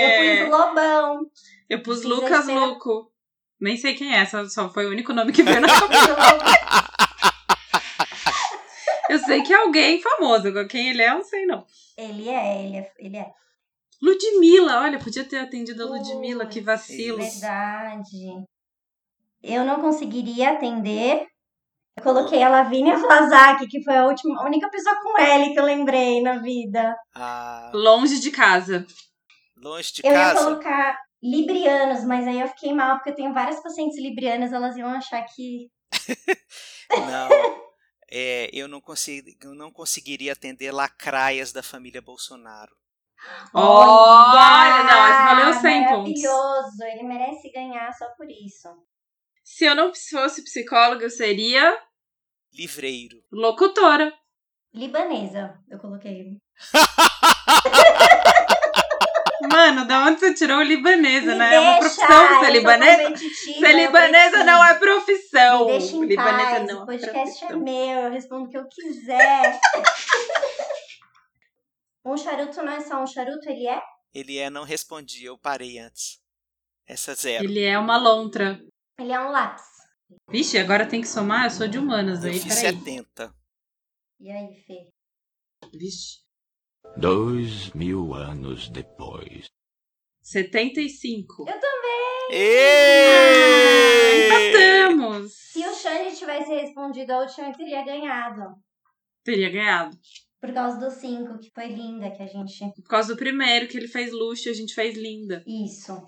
Eu pus Lobão. Eu pus Precisa Lucas ser- Luco. Nem sei quem é, só, só foi o único nome que veio na Eu [LAUGHS] cabeça. Eu sei que é alguém famoso, quem ele é, eu não sei não. Ele é, ele é, ele é. Ludmilla, olha, podia ter atendido a Ludmilla, que Putz, vacilo. Verdade. Eu não conseguiria atender. Eu coloquei a Lavínia Flazak, que foi a última, a única pessoa com L que eu lembrei na vida. Ah, Longe de casa. longe de Eu ia casa. colocar librianos, mas aí eu fiquei mal, porque eu tenho várias pacientes librianas, elas iam achar que. [LAUGHS] Não. É, eu, não consegui, eu não conseguiria atender lacraias da família Bolsonaro. Olha, não, esse valeu 100 pontos. Maravilhoso, ele merece ganhar só por isso. Se eu não fosse psicóloga, eu seria Livreiro. locutora. Libanesa, eu coloquei. [LAUGHS] Mano, da onde você tirou libanesa, Me né? É uma deixa, profissão ser sou libanesa. Ser eu libanesa preciso. não é profissão. Me deixa em libanesa paz, não o é podcast é profissão. meu, eu respondo o que eu quiser. um charuto não é só um charuto, ele é? Ele é, não respondi, eu parei antes. Essa zero. Ele é uma lontra. Ele é um lápis. Vixe, agora tem que somar? Eu sou de humanas Eu aí, fiz peraí. 70. E aí, Fê? Vixe. Dois mil anos depois. 75. Eu também! Êêêê! Empatamos. Se o Xande tivesse respondido a última, ele teria ganhado. Teria ganhado. Por causa do 5, que foi linda, que a gente. Por causa do primeiro, que ele fez luxo e a gente fez linda. Isso.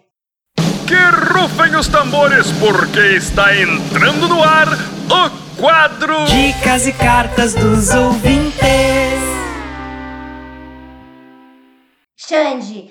Que rufem os tambores, porque está entrando no ar o quadro Dicas e cartas dos ouvintes. Xande,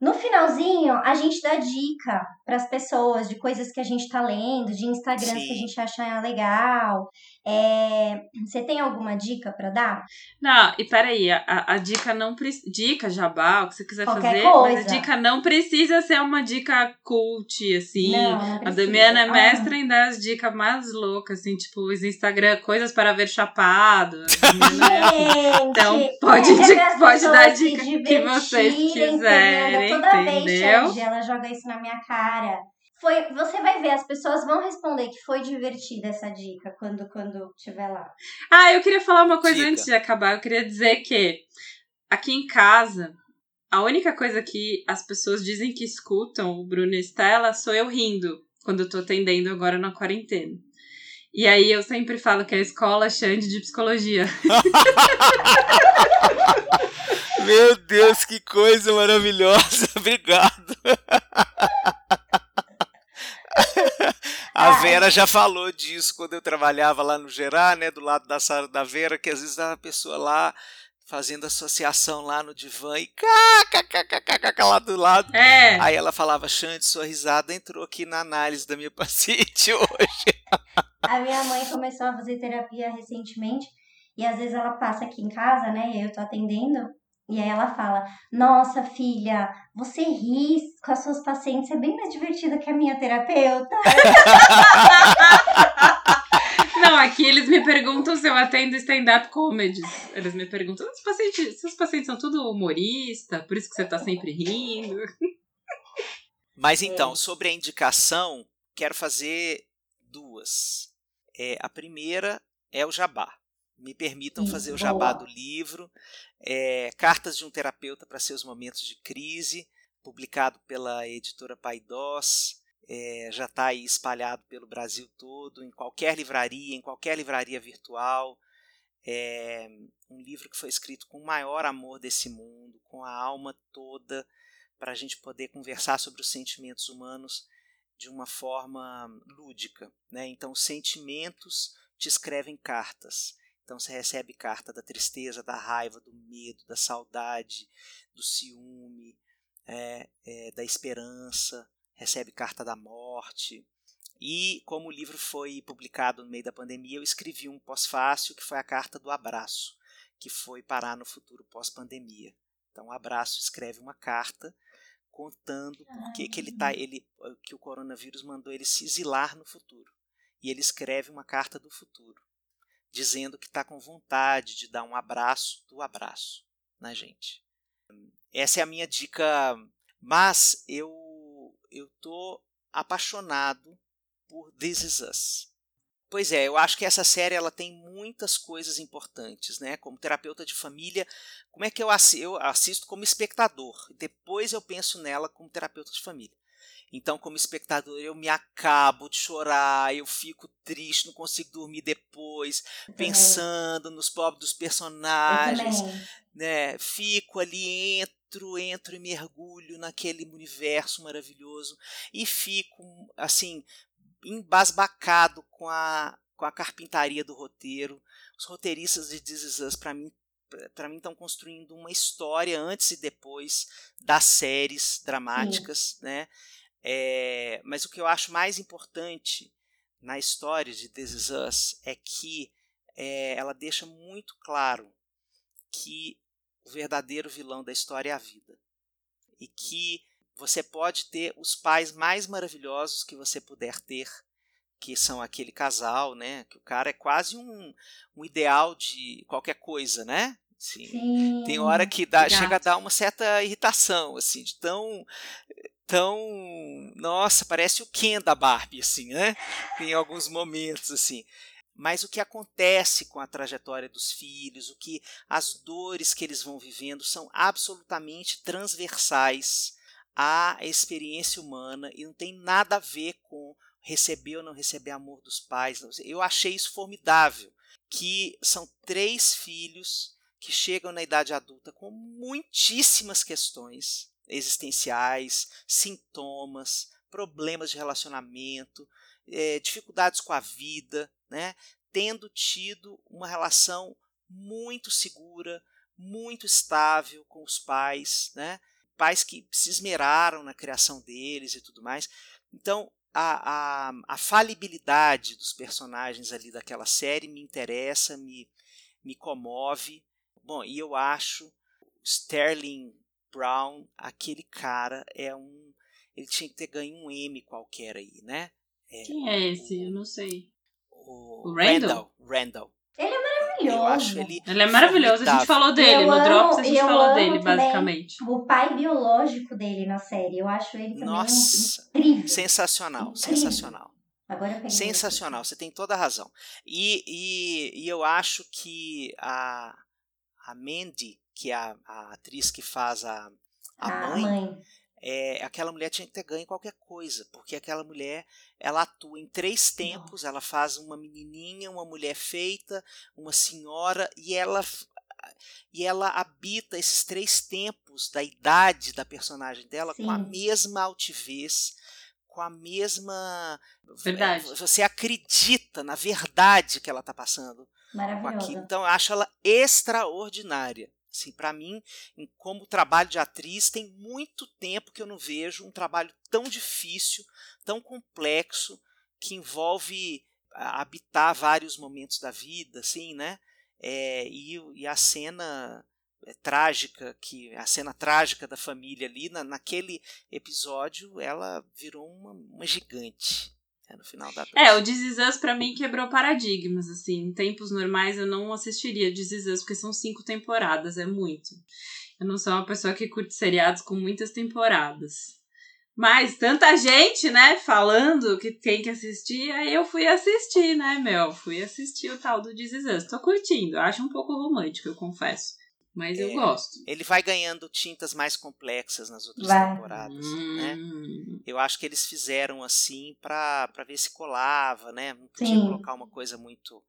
no finalzinho, a gente dá dica para as pessoas de coisas que a gente tá lendo, de Instagrams Sim. que a gente acha legal. É, Você tem alguma dica para dar? Não, e peraí, a, a- a dica não precisa. Dica, jabá, o que você quiser Qualquer fazer. Mas coisa. a dica não precisa ser uma dica cult, assim. não, não A. Damiana é Ah, mestra em dar as dicas mais loucas, assim, tipo, os Instagram, coisas para ver chapado. [LAUGHS] A assim. Gente, Então, pode é pode dar se dica que vocês quiserem, entendeu? Toda vez, entendeu? Xande, ela joga isso na minha cara. Foi, você vai ver, as pessoas vão responder que foi divertida essa dica quando quando tiver lá. Ah, eu queria falar uma coisa Diga. antes de acabar. Eu queria dizer que aqui em casa, a única coisa que as pessoas dizem que escutam o Bruno e Estela sou eu rindo quando eu tô atendendo agora na quarentena. E aí eu sempre falo que é a escola Xande de psicologia. [LAUGHS] Meu Deus, que coisa maravilhosa. [LAUGHS] Obrigado. A Vera já falou disso quando eu trabalhava lá no Gerá, né, do lado da sala da Vera, que às vezes a pessoa lá fazendo associação lá no divã e kkkkkk lá do lado. É. Aí ela falava, Xande, sua risada entrou aqui na análise da minha [LAUGHS] paciente hoje. A minha mãe começou a fazer terapia recentemente e às vezes ela passa aqui em casa, né? E eu tô atendendo. E aí ela fala: Nossa, filha, você ri com as suas pacientes, é bem mais divertida que a minha terapeuta. [LAUGHS] Não, aqui eles me perguntam se eu atendo stand-up comedies. Eles me perguntam, os pacientes, seus pacientes são tudo humorista, por isso que você tá sempre rindo. [LAUGHS] Mas então, sobre a indicação, quero fazer duas. É, a primeira é o jabá. Me permitam Ih, fazer o boa. jabá do livro. É, Cartas de um Terapeuta para Seus Momentos de Crise, publicado pela editora Paidós. É, já está aí espalhado pelo Brasil todo, em qualquer livraria, em qualquer livraria virtual. É um livro que foi escrito com o maior amor desse mundo, com a alma toda, para a gente poder conversar sobre os sentimentos humanos de uma forma lúdica. Né? Então, os sentimentos te escrevem cartas. Então você recebe carta da tristeza, da raiva, do medo, da saudade, do ciúme, é, é, da esperança, recebe carta da morte. E como o livro foi publicado no meio da pandemia, eu escrevi um pós-fácil que foi a carta do abraço, que foi parar no futuro pós-pandemia. Então, o abraço escreve uma carta contando por que, que ele tá, ele, que o coronavírus mandou ele se exilar no futuro. E ele escreve uma carta do futuro, dizendo que está com vontade de dar um abraço do abraço na gente. Essa é a minha dica, mas eu eu tô apaixonado por This Is Us. Pois é, eu acho que essa série ela tem muitas coisas importantes, né? Como terapeuta de família, como é que eu assisto, eu assisto como espectador? Depois eu penso nela como terapeuta de família. Então, como espectador, eu me acabo de chorar, eu fico triste, não consigo dormir depois, pensando nos pobres dos personagens, né? Fico ali, entro, entro e mergulho naquele universo maravilhoso e fico assim embasbacado com a, com a carpintaria do roteiro. Os roteiristas de This Is Us, para mim, para mim estão construindo uma história antes e depois das séries dramáticas, Sim. né? É, mas o que eu acho mais importante na história de This Is Us é que é, ela deixa muito claro que o verdadeiro vilão da história é a vida e que você pode ter os pais mais maravilhosos que você puder ter, que são aquele casal, né? Que o cara é quase um, um ideal de qualquer coisa, né? Assim, Sim, tem hora que dá, chega a dar uma certa irritação, assim, de tão tão nossa parece o Ken da Barbie assim né tem alguns momentos assim mas o que acontece com a trajetória dos filhos o que as dores que eles vão vivendo são absolutamente transversais à experiência humana e não tem nada a ver com receber ou não receber amor dos pais. Eu achei isso formidável, que são três filhos que chegam na idade adulta com muitíssimas questões existenciais, sintomas, problemas de relacionamento, é, dificuldades com a vida, né? tendo tido uma relação muito segura, muito estável com os pais, né? pais que se esmeraram na criação deles e tudo mais. Então, a, a, a falibilidade dos personagens ali daquela série me interessa, me, me comove. Bom, e eu acho Sterling Brown, aquele cara é um. Ele tinha que ter ganho um M qualquer aí, né? É, Quem é esse? O, eu não sei. O, o Randall? Randall. Randall. Ele é maravilhoso. Eu acho ele, ele é maravilhoso. A gente falou dele eu no amo, Drops, a gente falou dele, basicamente. O pai biológico dele na série. Eu acho ele também Nossa, incrível. Sensacional, incrível. sensacional. Agora sensacional, você tem toda a razão. E, e, e eu acho que a, a Mandy, que é a, a atriz que faz a, a, a mãe, mãe, é, aquela mulher tinha que ter ganho qualquer coisa, porque aquela mulher ela atua em três tempos, ela faz uma menininha, uma mulher feita, uma senhora e ela e ela habita esses três tempos da idade da personagem dela Sim. com a mesma altivez, com a mesma verdade. Você acredita na verdade que ela está passando com aquilo. Então eu acho ela extraordinária. Assim, para mim, como trabalho de atriz, tem muito tempo que eu não vejo um trabalho tão difícil, tão complexo, que envolve habitar vários momentos da vida, assim, né? É, e, e, a cena é, trágica, que a cena trágica da família ali, na, naquele episódio, ela virou uma, uma gigante. É, no final da É, o This Is pra mim quebrou paradigmas, assim. Em tempos normais eu não assistiria This Is porque são cinco temporadas, é muito. Eu não sou uma pessoa que curte seriados com muitas temporadas. Mas tanta gente, né, falando que tem que assistir, aí eu fui assistir, né, meu? Fui assistir o tal do This Is Us. Tô curtindo, acho um pouco romântico, eu confesso. Mas é, eu gosto. Ele vai ganhando tintas mais complexas nas outras vai. temporadas, né? hum. né? Eu acho que eles fizeram assim para ver se colava, né? Não podia Sim. colocar uma coisa muito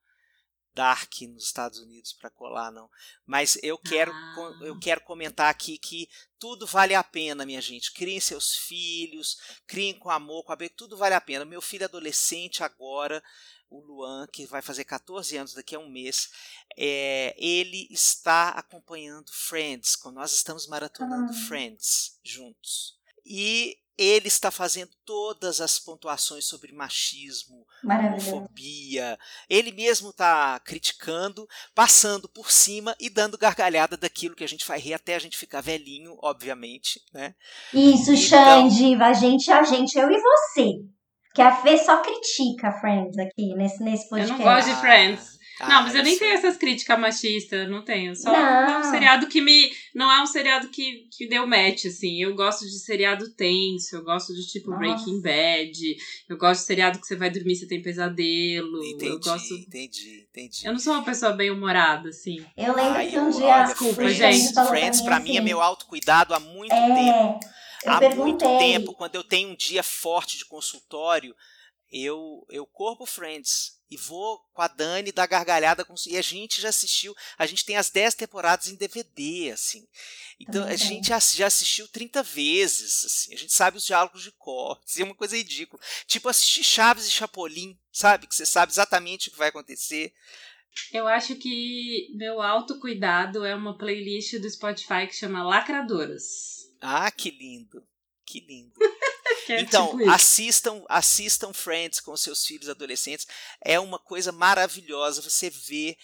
dark nos Estados Unidos para colar, não. Mas eu quero, Ah. eu quero comentar aqui que tudo vale a pena, minha gente. Criem seus filhos, criem com amor, com abertura, tudo vale a pena. Meu filho adolescente agora, o Luan, que vai fazer 14 anos daqui a um mês, é, ele está acompanhando Friends, quando nós estamos maratonando Ah. Friends juntos. E ele está fazendo todas as pontuações sobre machismo, homofobia. Ele mesmo está criticando, passando por cima e dando gargalhada daquilo que a gente vai rir até a gente ficar velhinho, obviamente, né? Isso, Então- Xande, a gente, a gente, eu e você. Que a Fê só critica Friends aqui nesse, nesse Eu podcast. não gosto de Friends. Ah, não, mas eu nem tenho essas críticas machistas, eu não tenho. Só Não. é um seriado que me. Não é um seriado que, que deu match, assim. Eu gosto de seriado tenso, eu gosto de tipo Nossa. Breaking Bad, eu gosto de seriado que você vai dormir e você tem pesadelo. Entendi, Eu gosto. entendi, entendi. Eu não sou uma pessoa bem humorada, assim. Eu lembro Ai, que um eu- dia olha, Desculpa, o gente. Friends, pra mim, é assim, meu autocuidado há muito tempo. Eu há perguntei. muito tempo, quando eu tenho um dia forte de consultório, eu, eu corro pro Friends e vou com a Dani dar gargalhada. Com, e a gente já assistiu, a gente tem as 10 temporadas em DVD, assim. Então Também a tem. gente já assistiu 30 vezes, assim. A gente sabe os diálogos de cor. É uma coisa ridícula. Tipo assistir Chaves e Chapolin, sabe? Que você sabe exatamente o que vai acontecer. Eu acho que meu autocuidado é uma playlist do Spotify que chama Lacradoras. Ah, que lindo. Que lindo. [LAUGHS] É Então, tipo assistam, assistam Friends com seus filhos adolescentes. É uma coisa maravilhosa. Você vê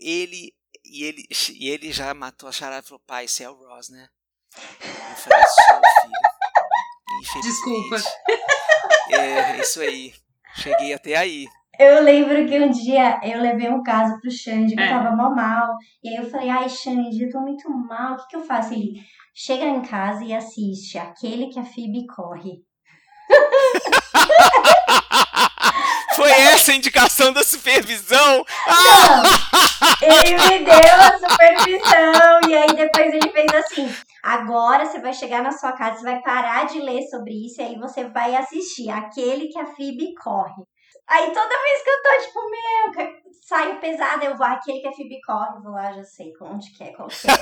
ele e ele [LAUGHS] e ele já matou a charada e falou: "Pai, esse é o Ross, né?" Eu falei: "Sou, filho." Desculpa. É, isso aí. Cheguei até aí. Eu lembro que um dia eu levei um caso pro Xande, que É. eu tava mal mal. E aí eu falei, ai, Xande, eu tô muito mal, o que que eu faço? Ele chega em casa e assiste aquele que a Phoebe corre. [LAUGHS] Foi essa a indicação da supervisão? Ele me deu a supervisão. E aí depois ele fez assim: agora você vai chegar na sua casa, você vai parar de ler sobre isso, e aí você vai assistir aquele que a Phoebe corre. Aí toda vez que eu tô, tipo, meu, saio pesada, eu vou, aquele que Phoebe corre, vou lá, já sei onde que é, qual que é.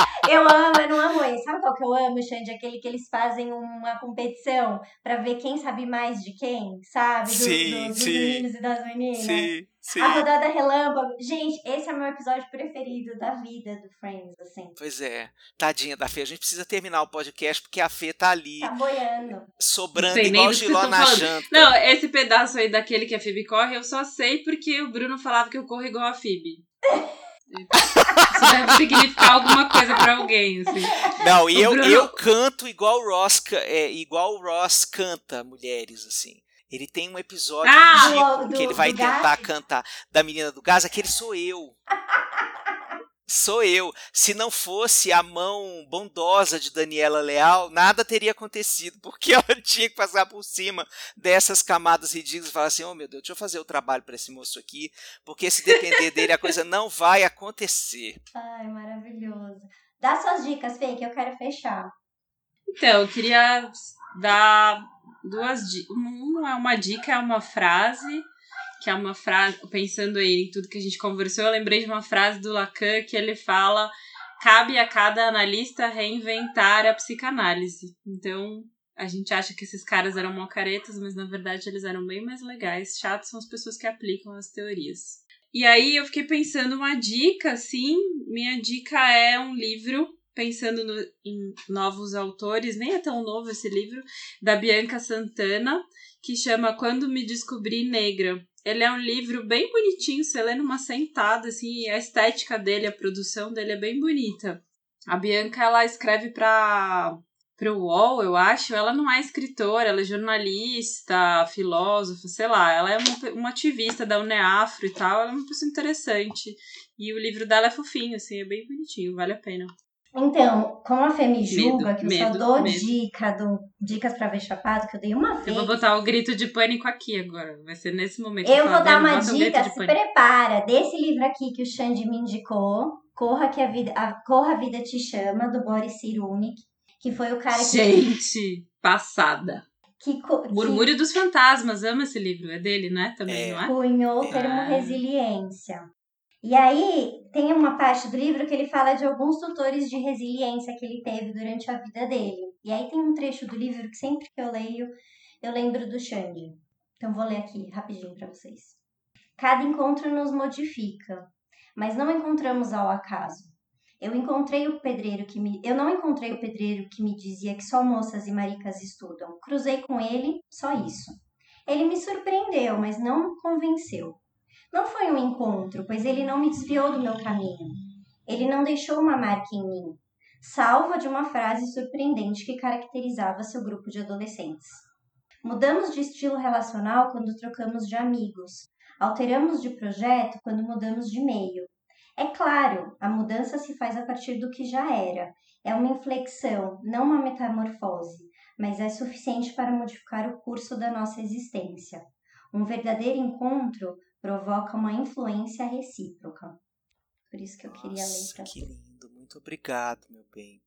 [LAUGHS] eu amo, eu não amo esse. Sabe qual que eu amo, Xande? Aquele que eles fazem uma competição pra ver quem sabe mais de quem, sabe? Do- Sim, dos sim. meninos e das meninas. Sim, sim. A rodada relâmpago. Gente, esse é o meu episódio preferido da vida do Friends, assim. Pois é. Tadinha da Fê, a gente precisa terminar o podcast porque a Fê tá ali Tá boiando. sobrando sei nem igual do giló na falando. janta. Não, esse pedaço aí daquele que a Phoebe corre, eu só sei porque o Bruno falava que eu corro igual a Phoebe. [LAUGHS] Isso deve significar alguma coisa pra alguém, assim. Não, e eu, Bruno- eu canto igual o Ross, é, igual o Ross canta mulheres, assim. Ele tem um episódio Ah! ridículo Do- que ele vai tentar gás? cantar da menina do gás, aquele sou eu. Sou eu. Se não fosse a mão bondosa de Daniela Leal, nada teria acontecido, porque [LAUGHS] ela tinha que passar por cima dessas camadas ridículas e falar assim: oh meu Deus, deixa eu fazer o trabalho para esse moço aqui, porque se depender dele a coisa não vai acontecer. Ai, maravilhoso. Dá suas dicas, Fê, que eu quero fechar. Então, eu queria dar duas dicas. Uma é uma dica, é uma frase, que é uma frase, pensando aí em tudo que a gente conversou, eu lembrei de uma frase do Lacan que ele fala: cabe a cada analista reinventar a psicanálise. Então, a gente acha que esses caras eram malcaretas, mas na verdade eles eram bem mais legais. Chatos são as pessoas que aplicam as teorias. E aí eu fiquei pensando uma dica, assim, minha dica é um livro pensando no- em novos autores, nem é tão novo esse livro, da Bianca Santana, que chama Quando Me Descobri Negra. Ele é um livro bem bonitinho, você lê numa sentada, assim, a estética dele, a produção dele é bem bonita. A Bianca, ela escreve para pro UOL, eu acho. Ela não é escritora, ela é jornalista, filósofa, sei lá. Ela é uma, uma ativista da UNEAFRO e tal. Ela é uma pessoa interessante. E o livro dela é fofinho, assim, é bem bonitinho, vale a pena. Então, como a Fê me julga, Medo, que eu medo, só dou medo. dica do Dicas pra ver chapado, que eu dei uma vez. Eu vou botar o grito de pânico aqui agora. Vai ser nesse momento. Eu vou dar uma dica, se pânico. prepara, desse livro aqui que o Xande me indicou, Corra que a vida, a, Corra a vida te chama, do Boris Cyrulnik, que foi o cara que Gente, passada. que, co- Murmúrio dos Fantasmas, ama esse livro. É dele, né? Também, É. não é? cunhou o É. termo resiliência. E aí tem uma parte do livro que ele fala de alguns tutores de resiliência que ele teve durante a vida dele. E aí tem um trecho do livro que sempre que eu leio, eu lembro do Xande. Então vou ler aqui rapidinho para vocês. Cada encontro nos modifica, mas não encontramos ao acaso. Eu encontrei o pedreiro que me eu não encontrei o pedreiro que me dizia que só moças e maricas estudam. Cruzei com ele, só isso. Ele me surpreendeu, mas não me convenceu. Não foi um encontro, pois ele não me desviou do meu caminho. Ele não deixou uma marca em mim, salva de uma frase surpreendente que caracterizava seu grupo de adolescentes. Mudamos de estilo relacional quando trocamos de amigos. Alteramos de projeto quando mudamos de meio. É claro, a mudança se faz a partir do que já era. É uma inflexão, não uma metamorfose, mas é suficiente para modificar o curso da nossa existência. Um verdadeiro encontro provoca uma influência recíproca. Por isso que eu queria ler Nossa, para que você. lindo. Muito obrigado, meu bem.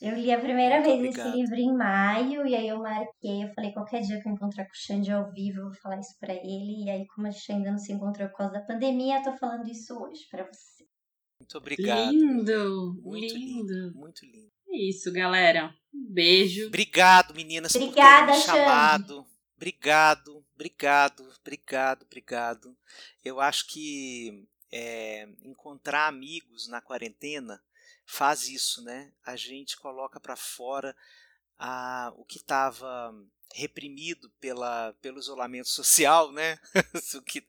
Eu li a primeira Muito vez obrigado. esse livro em maio, e aí eu marquei, eu falei, qualquer dia que eu encontrar com o Xande ao vivo, eu vou falar isso pra ele. E aí, como a gente ainda não se encontrou por causa da pandemia, eu tô falando isso hoje pra você. Muito obrigado. Lindo, Muito lindo. lindo. Muito lindo. É isso, galera. Um beijo. Obrigado, meninas, Obrigada, por terem me Xande. chamado. Obrigado, obrigado, obrigado, obrigado. Eu acho que é, encontrar amigos na quarentena faz isso, né? A gente coloca para fora a, o que estava reprimido pela, pelo isolamento social, né? [LAUGHS]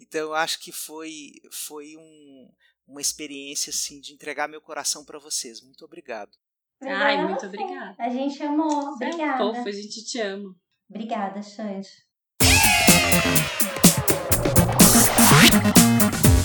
Então eu acho que foi, foi um- uma experiência assim de entregar meu coração para vocês. Muito obrigado. Ai, Obrigada a muito você. obrigada. A gente amou. Você é um Obrigada. fofo, a gente te ama. Obrigada, Xande. Thank you.